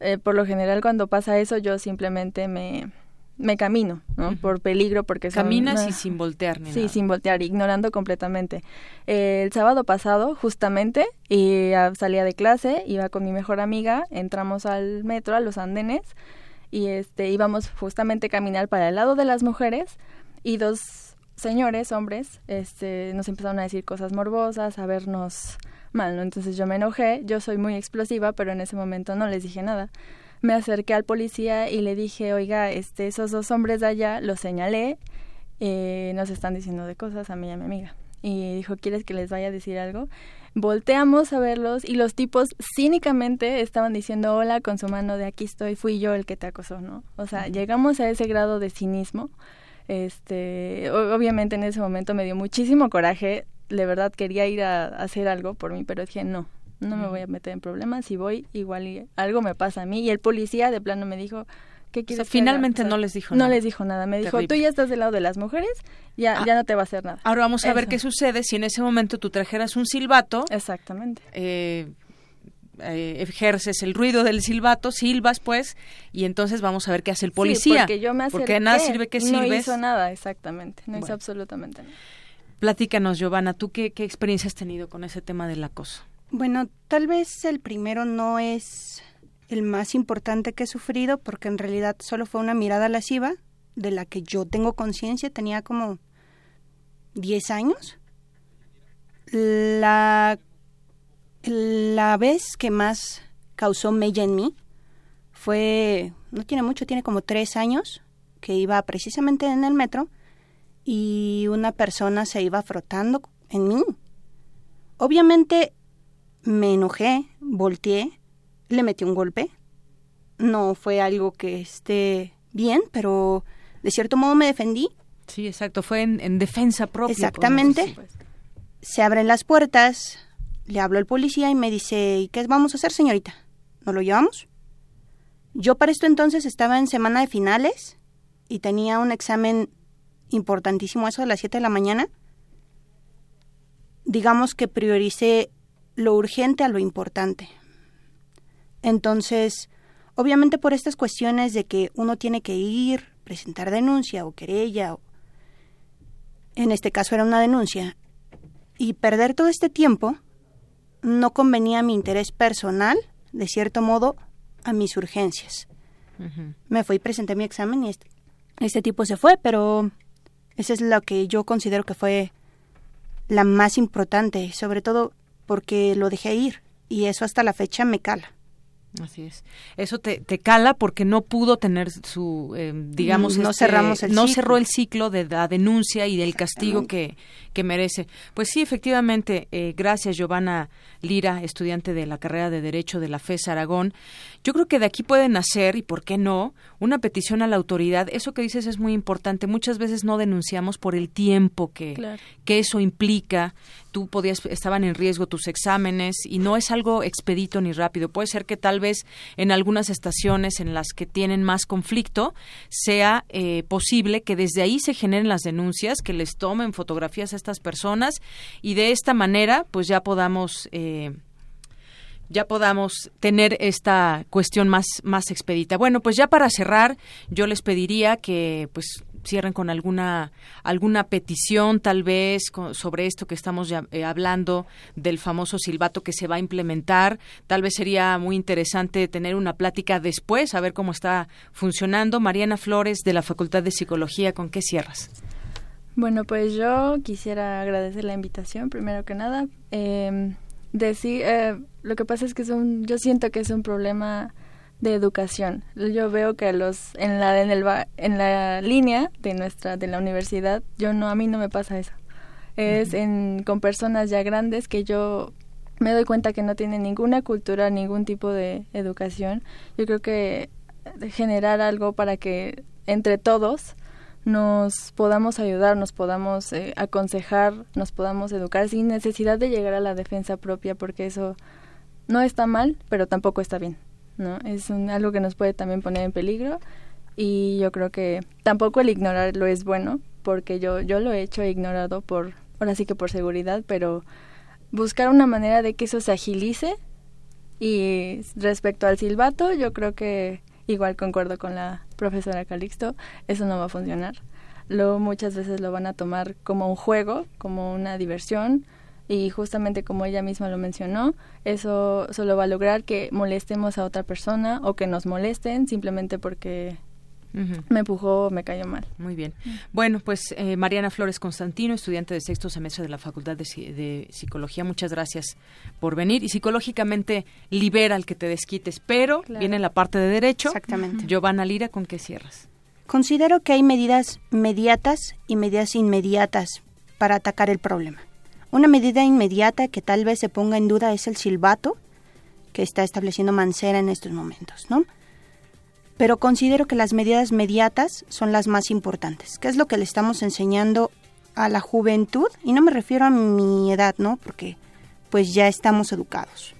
[SPEAKER 20] eh, por lo general cuando pasa eso yo simplemente me, me camino, ¿no? Por peligro, porque
[SPEAKER 1] Caminas y sin voltear ni
[SPEAKER 20] Sí, sin voltear, ignorando completamente. Eh, el sábado pasado, justamente, y salía de clase, iba con mi mejor amiga, entramos al metro, a los andenes, y este íbamos justamente a caminar para el lado de las mujeres, y dos señores, hombres, este, nos empezaron a decir cosas morbosas, a vernos mal, ¿no? Entonces yo me enojé, yo soy muy explosiva, pero en ese momento no les dije nada. Me acerqué al policía y le dije, oiga, este, esos dos hombres de allá, los señalé, eh, nos están diciendo de cosas a mí y a mi amiga. Y dijo, ¿quieres que les vaya a decir algo? Volteamos a verlos y los tipos cínicamente estaban diciendo hola con su mano de aquí estoy, fui yo el que te acosó, ¿no? O sea, llegamos a ese grado de cinismo. Este, obviamente en ese momento me dio muchísimo coraje de verdad quería ir a, hacer algo por mí, pero dije, no, no me voy a meter en problemas, si voy, igual y algo me pasa a mí. Y el policía de plano me dijo, ¿qué quieres?
[SPEAKER 1] finalmente no les dijo
[SPEAKER 20] nada. No les dijo nada, me dijo, tú ya estás del lado de las mujeres, ya, ah. ya no te va a hacer nada.
[SPEAKER 1] Ahora vamos a ver qué sucede si en ese momento tú trajeras un silbato.
[SPEAKER 20] Exactamente.
[SPEAKER 1] Eh, eh, ejerces el ruido del silbato, silbas pues, y entonces vamos a ver qué hace el policía.
[SPEAKER 20] porque yo me
[SPEAKER 1] Porque nada sirve que silbes.
[SPEAKER 20] No hizo nada, exactamente, no hizo absolutamente nada.
[SPEAKER 1] Platícanos, Giovanna, ¿tú qué, qué experiencia has tenido con ese tema del acoso?
[SPEAKER 21] Bueno, tal vez el primero no es el más importante que he sufrido porque en realidad solo fue una mirada lasciva de la que yo tengo conciencia, tenía como 10 años. La, la vez que más causó mella en mí fue, no tiene mucho, tiene como tres años, que iba precisamente en el metro y una persona se iba frotando en mí. Obviamente me enojé, volteé, le metí un golpe. No fue algo que esté bien, pero de cierto modo me defendí.
[SPEAKER 1] Sí, exacto, fue en, defensa propia.
[SPEAKER 21] Exactamente. Se abren las puertas, le hablo al policía y me dice, ¿y qué vamos a hacer, señorita? ¿No lo llevamos? Yo para esto entonces estaba en semana de finales y tenía un examen importantísimo eso de las 7 de la mañana, digamos que priorice lo urgente a lo importante. Entonces, obviamente por estas cuestiones de que uno tiene que ir, presentar denuncia o querella, en este caso era una denuncia, y perder todo este tiempo, no convenía mi interés personal, de cierto modo, a mis urgencias. Me fui presenté mi examen y este, este tipo se fue, pero esa es lo que yo considero que fue la más importante, sobre todo porque lo dejé ir y eso hasta la fecha me cala.
[SPEAKER 1] Así es. Eso te, te cala porque no pudo tener su, eh, digamos,
[SPEAKER 21] no este, cerramos el
[SPEAKER 1] no cerró el ciclo de la denuncia y del castigo que, que merece. Pues sí, efectivamente, eh, gracias Giovanna Lira, estudiante de la carrera de Derecho de la FES Aragón. Yo creo que de aquí puede nacer, y por qué no, una petición a la autoridad. Eso que dices es muy importante. Muchas veces no denunciamos por el tiempo que, que eso implica. Tú podías, estaban en riesgo tus exámenes y no es algo expedito ni rápido. Puede ser que tal vez en algunas estaciones en las que tienen más conflicto sea eh, posible que desde ahí se generen las denuncias, que les tomen fotografías a estas personas y de esta manera pues ya podamos... Eh, ya podamos tener esta cuestión más más expedita. Bueno, pues ya para cerrar, yo les pediría que pues cierren con alguna alguna petición tal vez sobre esto que estamos eh, hablando del famoso silbato que se va a implementar. Tal vez sería muy interesante tener una plática después, a ver cómo está funcionando. Mariana Flores de la Facultad de Psicología, ¿con qué cierras?
[SPEAKER 20] Bueno, pues yo quisiera agradecer la invitación, primero que nada. Eh, decir, eh, lo que pasa es que es un, yo siento que es un problema de educación. Yo veo que los en la en el en la línea de nuestra de la universidad, yo no a mí no me pasa eso. Es en con personas ya grandes que yo me doy cuenta que no tienen ninguna cultura, ningún tipo de educación. Yo creo que generar algo para que entre todos nos podamos ayudar, nos podamos eh, aconsejar, nos podamos educar sin necesidad de llegar a la defensa propia, porque eso no está mal, pero tampoco está bien, ¿no? Es algo que nos puede también poner en peligro y yo creo que tampoco el ignorarlo es bueno, porque yo yo lo he hecho he ignorado por ahora sí que por seguridad, pero buscar una manera de que eso se agilice y respecto al silbato, yo creo que igual concuerdo con la profesora Calixto, eso no va a funcionar. Luego muchas veces lo van a tomar como un juego, como una diversión, y justamente como ella misma lo mencionó, eso solo va a lograr que molestemos a otra persona o que nos molesten simplemente porque me empujó, me cayó mal.
[SPEAKER 1] Muy bien. Bueno, pues eh, Mariana Flores Constantino, estudiante de sexto semestre de la Facultad de, Psicología, muchas gracias por venir. Y psicológicamente libera al que te desquites, pero viene la parte de derecho.
[SPEAKER 21] Exactamente.
[SPEAKER 1] Giovanna Lira, ¿con qué cierras?
[SPEAKER 21] Considero que hay medidas mediatas y medidas inmediatas para atacar el problema. Una medida inmediata que tal vez se ponga en duda es el silbato que está estableciendo Mancera en estos momentos, ¿no? pero considero que las medidas mediatas son las más importantes. ¿Qué es lo que le estamos enseñando a la juventud? Y no me refiero a mi edad, ¿no? Porque pues ya estamos educados.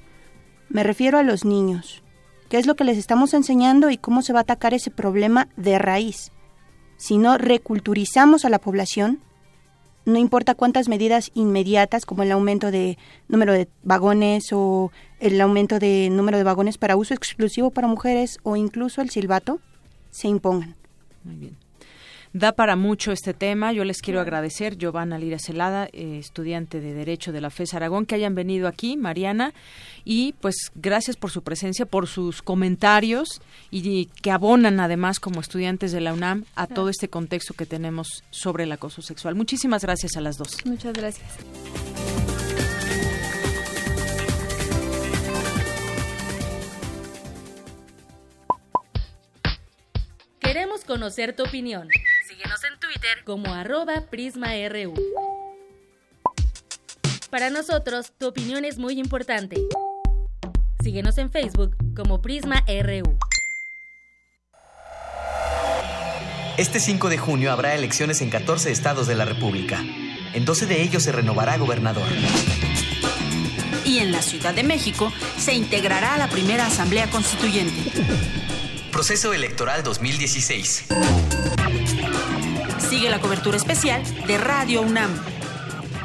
[SPEAKER 21] Me refiero a los niños. ¿Qué es lo que les estamos enseñando y cómo se va a atacar ese problema de raíz? Si no reculturizamos a la población, no importa cuántas medidas inmediatas, como el aumento de número de vagones o el aumento de número de vagones para uso exclusivo para mujeres o incluso el silbato, se impongan.
[SPEAKER 1] Muy bien. Da para mucho este tema. Yo les quiero agradecer, Giovanna Lira Celada, eh, estudiante de Derecho de la FES Aragón, que hayan venido aquí, Mariana, y pues gracias por su presencia, por sus comentarios y, que abonan además como estudiantes de la UNAM a todo este contexto que tenemos sobre el acoso sexual. Muchísimas gracias a las dos.
[SPEAKER 20] Muchas gracias.
[SPEAKER 4] Queremos conocer tu opinión. Síguenos en Twitter como arroba PrismaRU. Para nosotros, tu opinión es muy importante. Síguenos en Facebook como PrismaRU.
[SPEAKER 5] Este 5 de junio habrá elecciones en 14 estados de la República. En 12 de ellos se renovará gobernador.
[SPEAKER 6] Y en la Ciudad de México se integrará a la primera Asamblea Constituyente.
[SPEAKER 5] Proceso Electoral 2016.
[SPEAKER 6] Sigue la cobertura especial de Radio UNAM.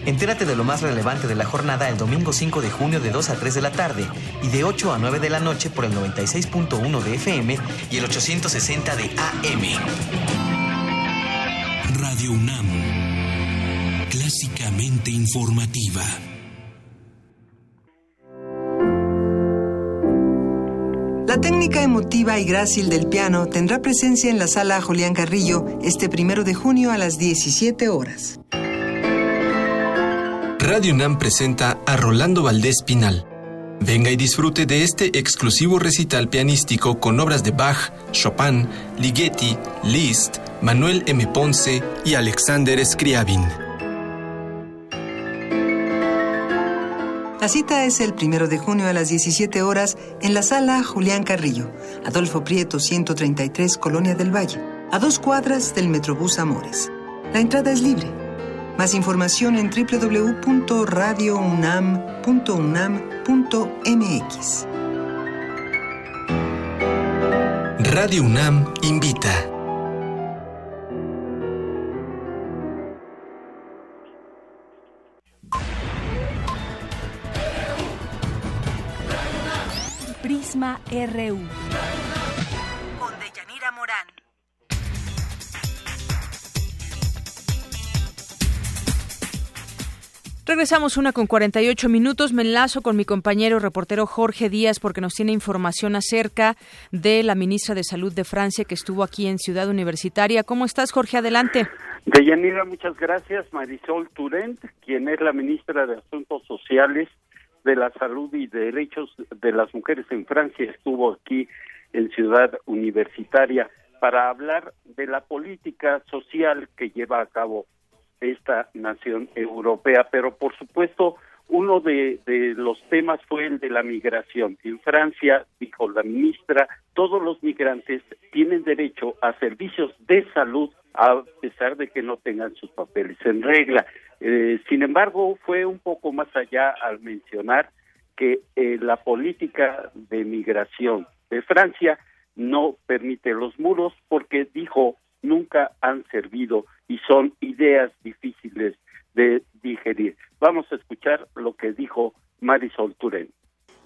[SPEAKER 5] Entérate de lo más relevante de la jornada el domingo 5 de junio de 2 a 3 de la tarde y de 8 a 9 de la noche por el 96.1 de FM y el 860 de AM.
[SPEAKER 7] Radio UNAM. Clásicamente informativa.
[SPEAKER 13] Técnica emotiva y grácil del piano tendrá presencia en la sala Julián Carrillo este primero de junio a las 17 horas.
[SPEAKER 22] Radio UNAM presenta a Rolando Valdés Pinal. Venga y disfrute de este exclusivo recital pianístico con obras de Bach, Chopin, Ligeti, Liszt, Manuel M. Ponce y Alexander Scriabin.
[SPEAKER 13] La cita es el primero de junio a las 17 horas en la sala Julián Carrillo, Adolfo Prieto 133, Colonia del Valle, a dos cuadras del Metrobús Amores. La entrada es libre. Más información en www.radiounam.unam.mx.
[SPEAKER 22] Radio UNAM invita.
[SPEAKER 2] Prisma RU.
[SPEAKER 23] Con Deyanira Morán.
[SPEAKER 1] Regresamos una con 48 minutos. Me enlazo con mi compañero reportero Jorge Díaz porque nos tiene información acerca de la ministra de Salud de Francia que estuvo aquí en Ciudad Universitaria. ¿Cómo estás, Jorge? Adelante.
[SPEAKER 3] Deyanira, muchas gracias. Marisol Turent, quien es la ministra de Asuntos Sociales de la Salud y Derechos de las Mujeres en Francia, estuvo aquí en Ciudad Universitaria para hablar de la política social que lleva a cabo esta nación europea, pero por supuesto uno de, los temas fue el de la migración. En Francia, dijo la ministra, todos los migrantes tienen derecho a servicios de salud a pesar de que no tengan sus papeles en regla. Eh, sin embargo, fue un poco más allá al mencionar que eh, la política de migración de Francia no permite los muros porque dijo nunca han servido y son ideas difíciles de digerir. Vamos a escuchar lo que dijo Marisol Turén.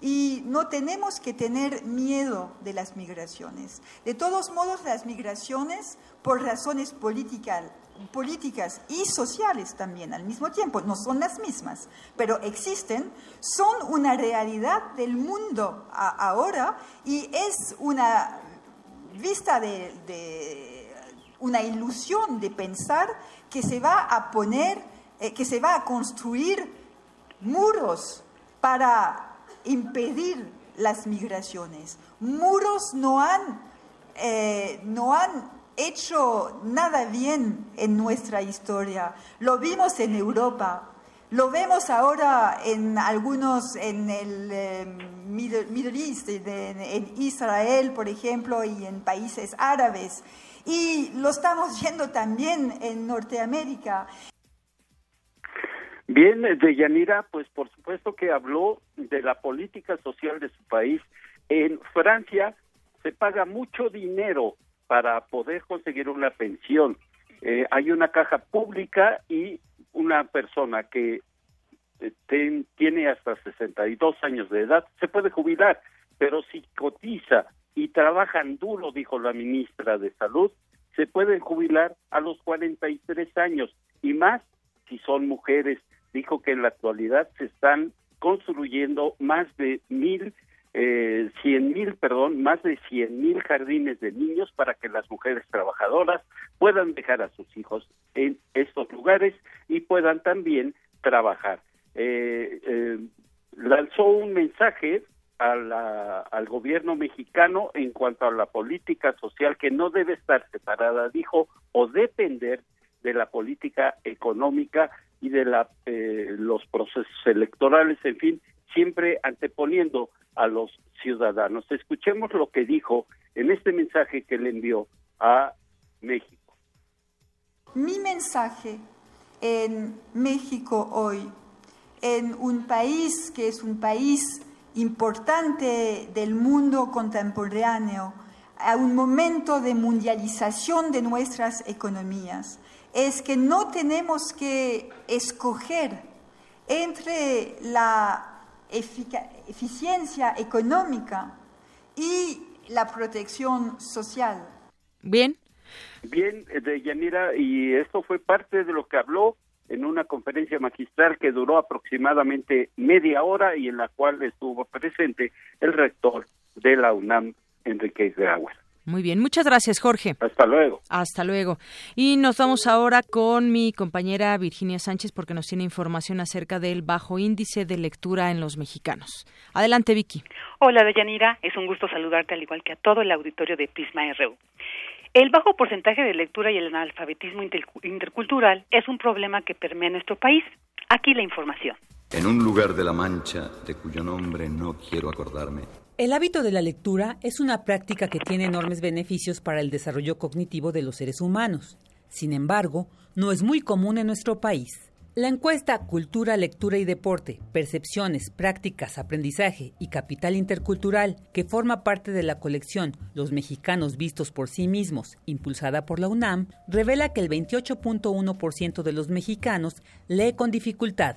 [SPEAKER 24] Y no tenemos que tener miedo de las migraciones. De todos modos, las migraciones, por razones políticas, y sociales también al mismo tiempo, no son las mismas, pero existen, son una realidad del mundo ahora y es una vista de, una ilusión de pensar que se va a poner, eh, que se va a construir muros para impedir las migraciones. Muros no han, eh, no han hecho nada bien en nuestra historia. Lo vimos en Europa, lo vemos ahora en algunos, en el eh, Middle, East, en Israel, por ejemplo, y en países árabes. Y lo estamos viendo también en Norteamérica.
[SPEAKER 3] Bien, de Yanira, pues por supuesto que habló de la política social de su país. En Francia se paga mucho dinero para poder conseguir una pensión. Eh, hay una caja pública y una persona que eh, tiene hasta 62 años de edad se puede jubilar, pero si cotiza y trabajan duro, dijo la ministra de Salud, se pueden jubilar a los 43 años y más si son mujeres dijo que en la actualidad se están construyendo más de mil, eh, cien mil, perdón, más de cien mil jardines de niños para que las mujeres trabajadoras puedan dejar a sus hijos en estos lugares y puedan también trabajar. Eh, eh, lanzó un mensaje al gobierno mexicano en cuanto a la política social que no debe estar separada, dijo, o depender de la política económica y de la, eh, los procesos electorales, en fin, siempre anteponiendo a los ciudadanos. Escuchemos lo que dijo en este mensaje que le envió a México.
[SPEAKER 24] Mi mensaje en México hoy, en un país que es un país importante del mundo contemporáneo, a un momento de mundialización de nuestras economías, es que no tenemos que escoger entre la eficiencia económica y la protección social.
[SPEAKER 1] Bien.
[SPEAKER 3] Bien, de Yanira, y esto fue parte de lo que habló en una conferencia magistral que duró aproximadamente media hora y en la cual estuvo presente el rector de la UNAM, Enrique Grauer.
[SPEAKER 1] Muy bien, muchas gracias, Jorge.
[SPEAKER 3] Hasta luego.
[SPEAKER 1] Hasta luego. Y nos vamos ahora con mi compañera Virginia Sánchez porque nos tiene información acerca del bajo índice de lectura en los mexicanos. Adelante, Vicky.
[SPEAKER 25] Hola, Deyanira. Es un gusto saludarte al igual que a todo el auditorio de Prisma RU. El bajo porcentaje de lectura y el analfabetismo intercultural es un problema que permea nuestro país. Aquí la información.
[SPEAKER 26] En un lugar de la Mancha, de cuyo nombre no quiero acordarme,
[SPEAKER 14] el hábito de la lectura es una práctica que tiene enormes beneficios para el desarrollo cognitivo de los seres humanos. Sin embargo, no es muy común en nuestro país. La encuesta Cultura, Lectura y Deporte, Percepciones, Prácticas, Aprendizaje y Capital Intercultural, que forma parte de la colección Los Mexicanos Vistos por sí mismos, impulsada por la UNAM, revela que el 28.1% de los mexicanos lee con dificultad.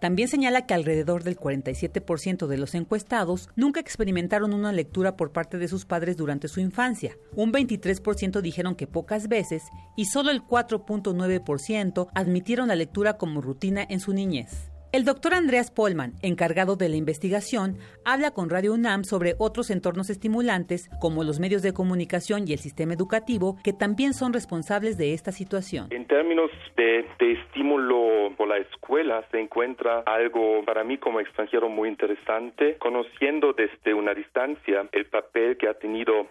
[SPEAKER 14] También señala que alrededor del 47% de los encuestados nunca experimentaron una lectura por parte de sus padres durante su infancia. Un 23% dijeron que pocas veces y solo el 4.9% admitieron la lectura como rutina en su niñez. El doctor Andreas Polman, encargado de la investigación, habla con Radio UNAM sobre otros entornos estimulantes como los medios de comunicación y el sistema educativo que también son responsables de esta situación.
[SPEAKER 27] En términos de, de estímulo por la escuela se encuentra algo para mí como extranjero muy interesante, conociendo desde una distancia el papel que ha tenido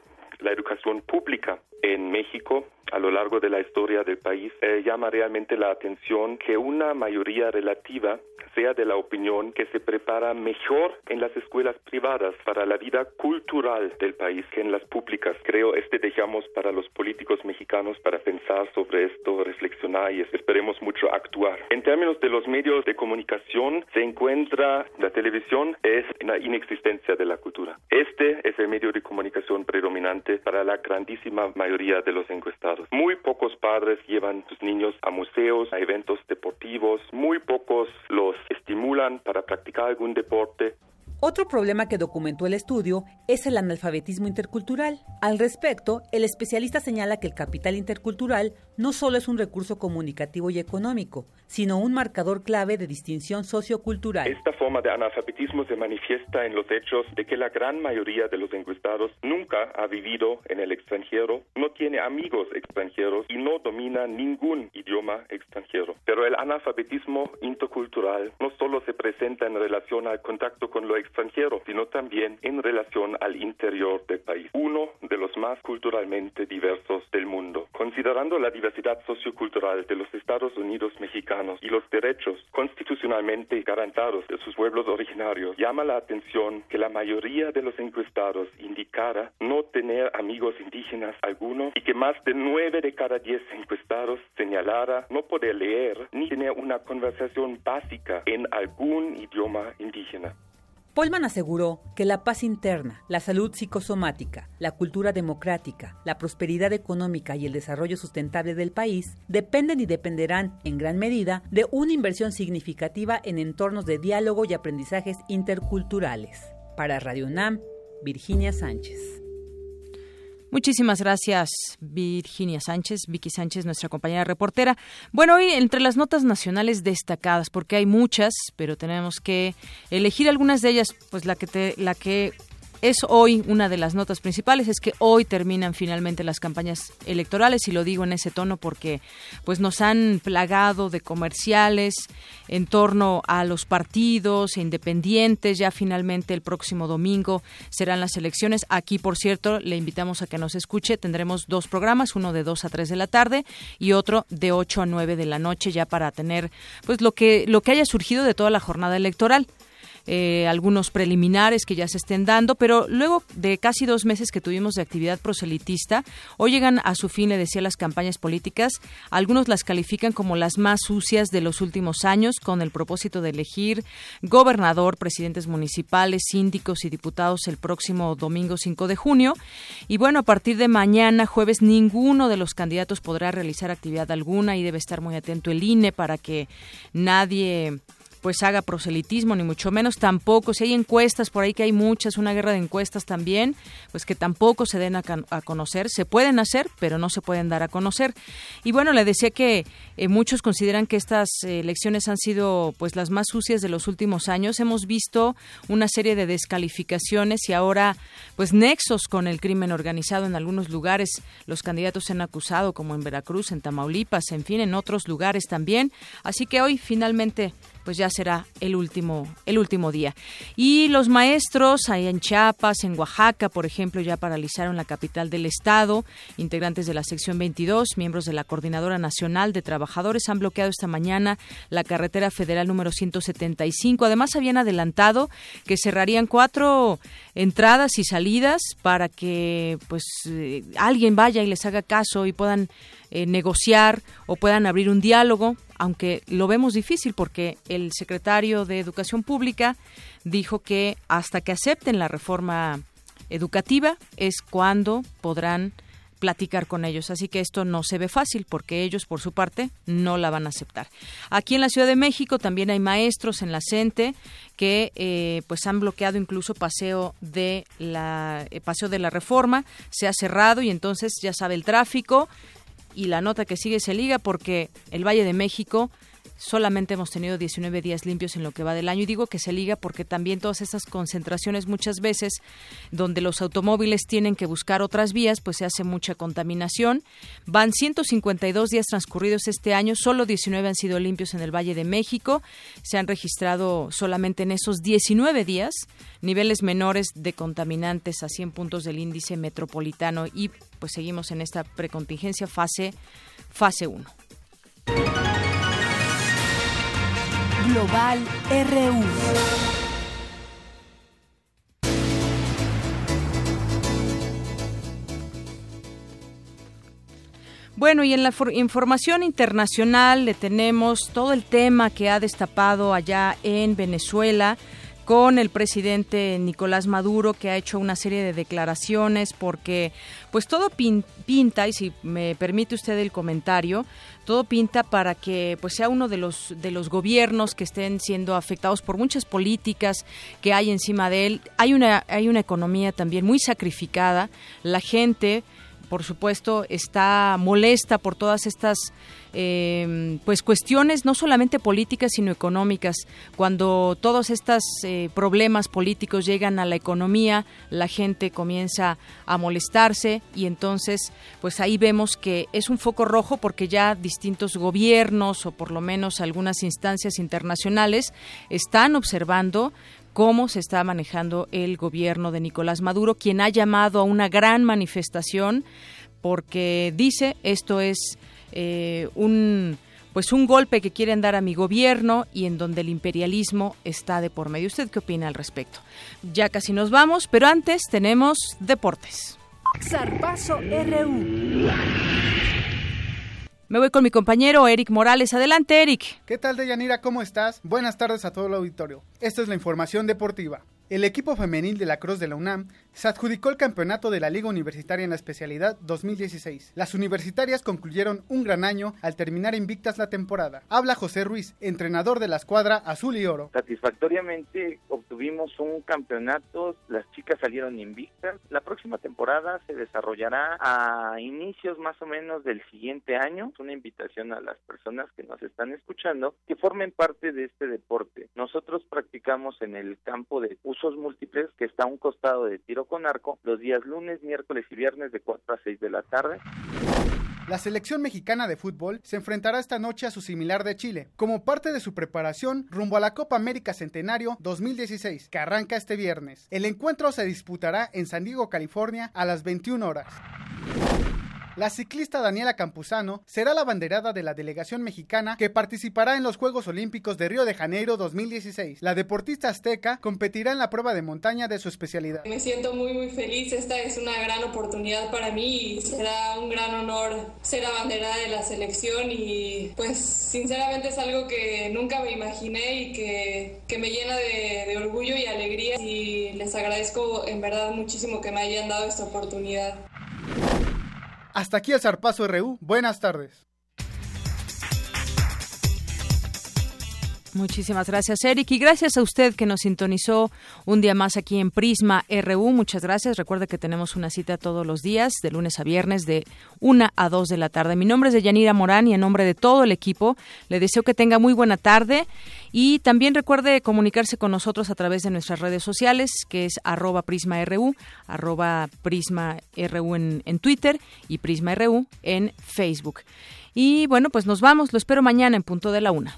[SPEAKER 27] la educación pública en México a lo largo de la historia del país, eh, llama realmente la atención que una mayoría relativa sea de la opinión que se prepara mejor en las escuelas privadas para la vida cultural del país que en las públicas. Creo este dejamos para los políticos mexicanos para pensar sobre esto, reflexionar y esperemos mucho actuar. En términos de los medios de comunicación, se encuentra la televisión es la inexistencia de la cultura. Este es el medio de comunicación predominante para la grandísima mayoría de los encuestados. Muy pocos padres llevan sus niños a museos, a eventos deportivos, muy pocos los estimulan para practicar algún deporte.
[SPEAKER 14] Otro problema que documentó el estudio es el analfabetismo intercultural. Al respecto, el especialista señala que el capital intercultural no solo es un recurso comunicativo y económico, sino un marcador clave de distinción sociocultural.
[SPEAKER 27] Esta forma de analfabetismo se manifiesta en los hechos de que la gran mayoría de los encuestados nunca ha vivido en el extranjero, no tiene amigos extranjeros y no domina ningún idioma extranjero. Pero el analfabetismo intercultural no solo se presenta en relación al contacto con lo extranjero, sino también en relación al interior del país, uno de los más culturalmente diversos del mundo. Considerando la diversidad sociocultural de los Estados Unidos mexicanos y los derechos constitucionalmente garantados de sus pueblos originarios, llama la atención que la mayoría de los encuestados indicara no tener amigos indígenas alguno y que más de nueve de cada diez encuestados señalara no poder leer ni tener una conversación básica en algún idioma indígena.
[SPEAKER 14] Polman aseguró que la paz interna, la salud psicosomática, la cultura democrática, la prosperidad económica y el desarrollo sustentable del país dependen y dependerán, en gran medida, de una inversión significativa en entornos de diálogo y aprendizajes interculturales. Para Radio UNAM, Virginia Sánchez.
[SPEAKER 1] Muchísimas gracias, Virginia Sánchez, Vicky Sánchez, nuestra compañera reportera. Bueno, hoy entre las notas nacionales destacadas, porque hay muchas, pero tenemos que elegir algunas de ellas, pues la que te, la que es hoy una de las notas principales, es que hoy terminan finalmente las campañas electorales y lo digo en ese tono porque pues nos han plagado de comerciales en torno a los partidos e independientes, ya finalmente el próximo domingo serán las elecciones. Aquí, por cierto, le invitamos a que nos escuche, tendremos dos programas, uno de 2 a 3 de la tarde y otro de 8 a 9 de la noche ya para tener pues lo que lo que haya surgido de toda la jornada electoral. Eh, algunos preliminares que ya se estén dando, pero luego de casi dos meses que tuvimos de actividad proselitista, hoy llegan a su fin, le decía, las campañas políticas. Algunos las califican como las más sucias de los últimos años, con el propósito de elegir gobernador, presidentes municipales, síndicos y diputados el próximo domingo 5 de junio. Y bueno, a partir de mañana, jueves, ninguno de los candidatos podrá realizar actividad alguna y debe estar muy atento el INE para que nadie pues haga proselitismo, ni mucho menos tampoco. Si hay encuestas, por ahí que hay muchas, una guerra de encuestas también, pues que tampoco se den a, conocer. Se pueden hacer, pero no se pueden dar a conocer. Y bueno, le decía que eh, muchos consideran que estas elecciones han sido pues las más sucias de los últimos años. Hemos visto una serie de descalificaciones y ahora pues nexos con el crimen organizado en algunos lugares. Los candidatos se han acusado, como en Veracruz, en Tamaulipas, en fin, en otros lugares también. Así que hoy finalmente pues ya será el último, el último día. Y los maestros ahí en Chiapas, en Oaxaca, por ejemplo, ya paralizaron la capital del estado. Integrantes de la sección 22, miembros de la Coordinadora Nacional de Trabajadores han bloqueado esta mañana la carretera federal número 175. Además, habían adelantado que cerrarían cuatro entradas y salidas para que pues eh, alguien vaya y les haga caso y puedan eh, negociar o puedan abrir un diálogo, aunque lo vemos difícil porque el secretario de Educación Pública dijo que hasta que acepten la reforma educativa es cuando podrán platicar con ellos. Así que esto no se ve fácil porque ellos, por su parte, no la van a aceptar. Aquí en la Ciudad de México también hay maestros en la CENTE que eh, pues han bloqueado incluso paseo de la eh, paseo de la Reforma, se ha cerrado y entonces ya sabe el tráfico y la nota que sigue se liga porque el Valle de México solamente hemos tenido 19 días limpios en lo que va del año. Y digo que se liga porque también todas esas concentraciones muchas veces donde los automóviles tienen que buscar otras vías pues se hace mucha contaminación. Van 152 días transcurridos este año. Solo 19 han sido limpios en el Valle de México. Se han registrado solamente en esos 19 días niveles menores de contaminantes a 100 puntos del índice metropolitano. Y pues seguimos en esta precontingencia fase fase 1
[SPEAKER 2] Global RU.
[SPEAKER 1] Bueno, y en la información internacional le tenemos todo el tema que ha destapado allá en Venezuela con el presidente Nicolás Maduro que ha hecho una serie de declaraciones porque pues todo pinta y si me permite usted el comentario todo pinta para que pues sea uno de los de los gobiernos que estén siendo afectados por muchas políticas que hay encima de él. Hay una hay una economía también muy sacrificada. La gente por supuesto, está molesta por todas estas eh, pues cuestiones no solamente políticas sino económicas. Cuando todos estos eh, problemas políticos llegan a la economía, la gente comienza a molestarse y entonces pues ahí vemos que es un foco rojo porque ya distintos gobiernos o por lo menos algunas instancias internacionales están observando cómo se está manejando el gobierno de Nicolás Maduro, quien ha llamado a una gran manifestación porque dice esto es eh, un pues un golpe que quieren dar a mi gobierno y en donde el imperialismo está de por medio. ¿Usted qué opina al respecto? Ya casi nos vamos, pero antes tenemos deportes.
[SPEAKER 2] Zarpazo RU.
[SPEAKER 1] Me voy con mi compañero Eric Morales. Adelante, Eric.
[SPEAKER 28] ¿Qué tal, Deyanira? ¿Cómo estás? Buenas tardes a todo el auditorio. Esta es la información deportiva. El equipo femenil de la Cruz de la UNAM se adjudicó el campeonato de la Liga Universitaria en la especialidad 2016. Las universitarias concluyeron un gran año al terminar invictas la temporada. Habla José Ruiz, entrenador de la escuadra azul y oro.
[SPEAKER 29] Satisfactoriamente obtuvimos un campeonato, las chicas salieron invictas. La próxima temporada se desarrollará a inicios más o menos del siguiente año. Es una invitación a las personas que nos están escuchando que formen parte de este deporte. Nosotros practicamos en el campo de usos múltiples que está a un costado de tiro con arco los días lunes, miércoles y viernes de 4 a 6 de la tarde.
[SPEAKER 28] La selección mexicana de fútbol se enfrentará esta noche a su similar de Chile, como parte de su preparación rumbo a la Copa América Centenario 2016, que arranca este viernes. El encuentro se disputará en San Diego, California, a las 21 horas. La ciclista Daniela Campuzano será la banderada de la delegación mexicana que participará en los Juegos Olímpicos de Río de Janeiro 2016. La deportista azteca competirá en la prueba de montaña de su especialidad.
[SPEAKER 30] Me siento muy muy feliz, esta es una gran oportunidad para mí y será un gran honor ser abanderada de la selección y pues sinceramente es algo que nunca me imaginé y que, que me llena de, de orgullo y alegría y les agradezco en verdad muchísimo que me hayan dado esta oportunidad.
[SPEAKER 28] Hasta aquí el Zarpazo RU. Buenas tardes.
[SPEAKER 1] Muchísimas gracias, Eric. Y gracias a usted que nos sintonizó un día más aquí en Prisma RU. Muchas gracias. Recuerde que tenemos una cita todos los días, de lunes a viernes, de 1 a 2 de la tarde. Mi nombre es Deyanira Morán y en nombre de todo el equipo le deseo que tenga muy buena tarde. Y también recuerde comunicarse con nosotros a través de nuestras redes sociales, que es arroba PrismaRU, arroba PrismaRU en, en Twitter y PrismaRU en Facebook. Y bueno, pues nos vamos. Lo espero mañana en punto de la una.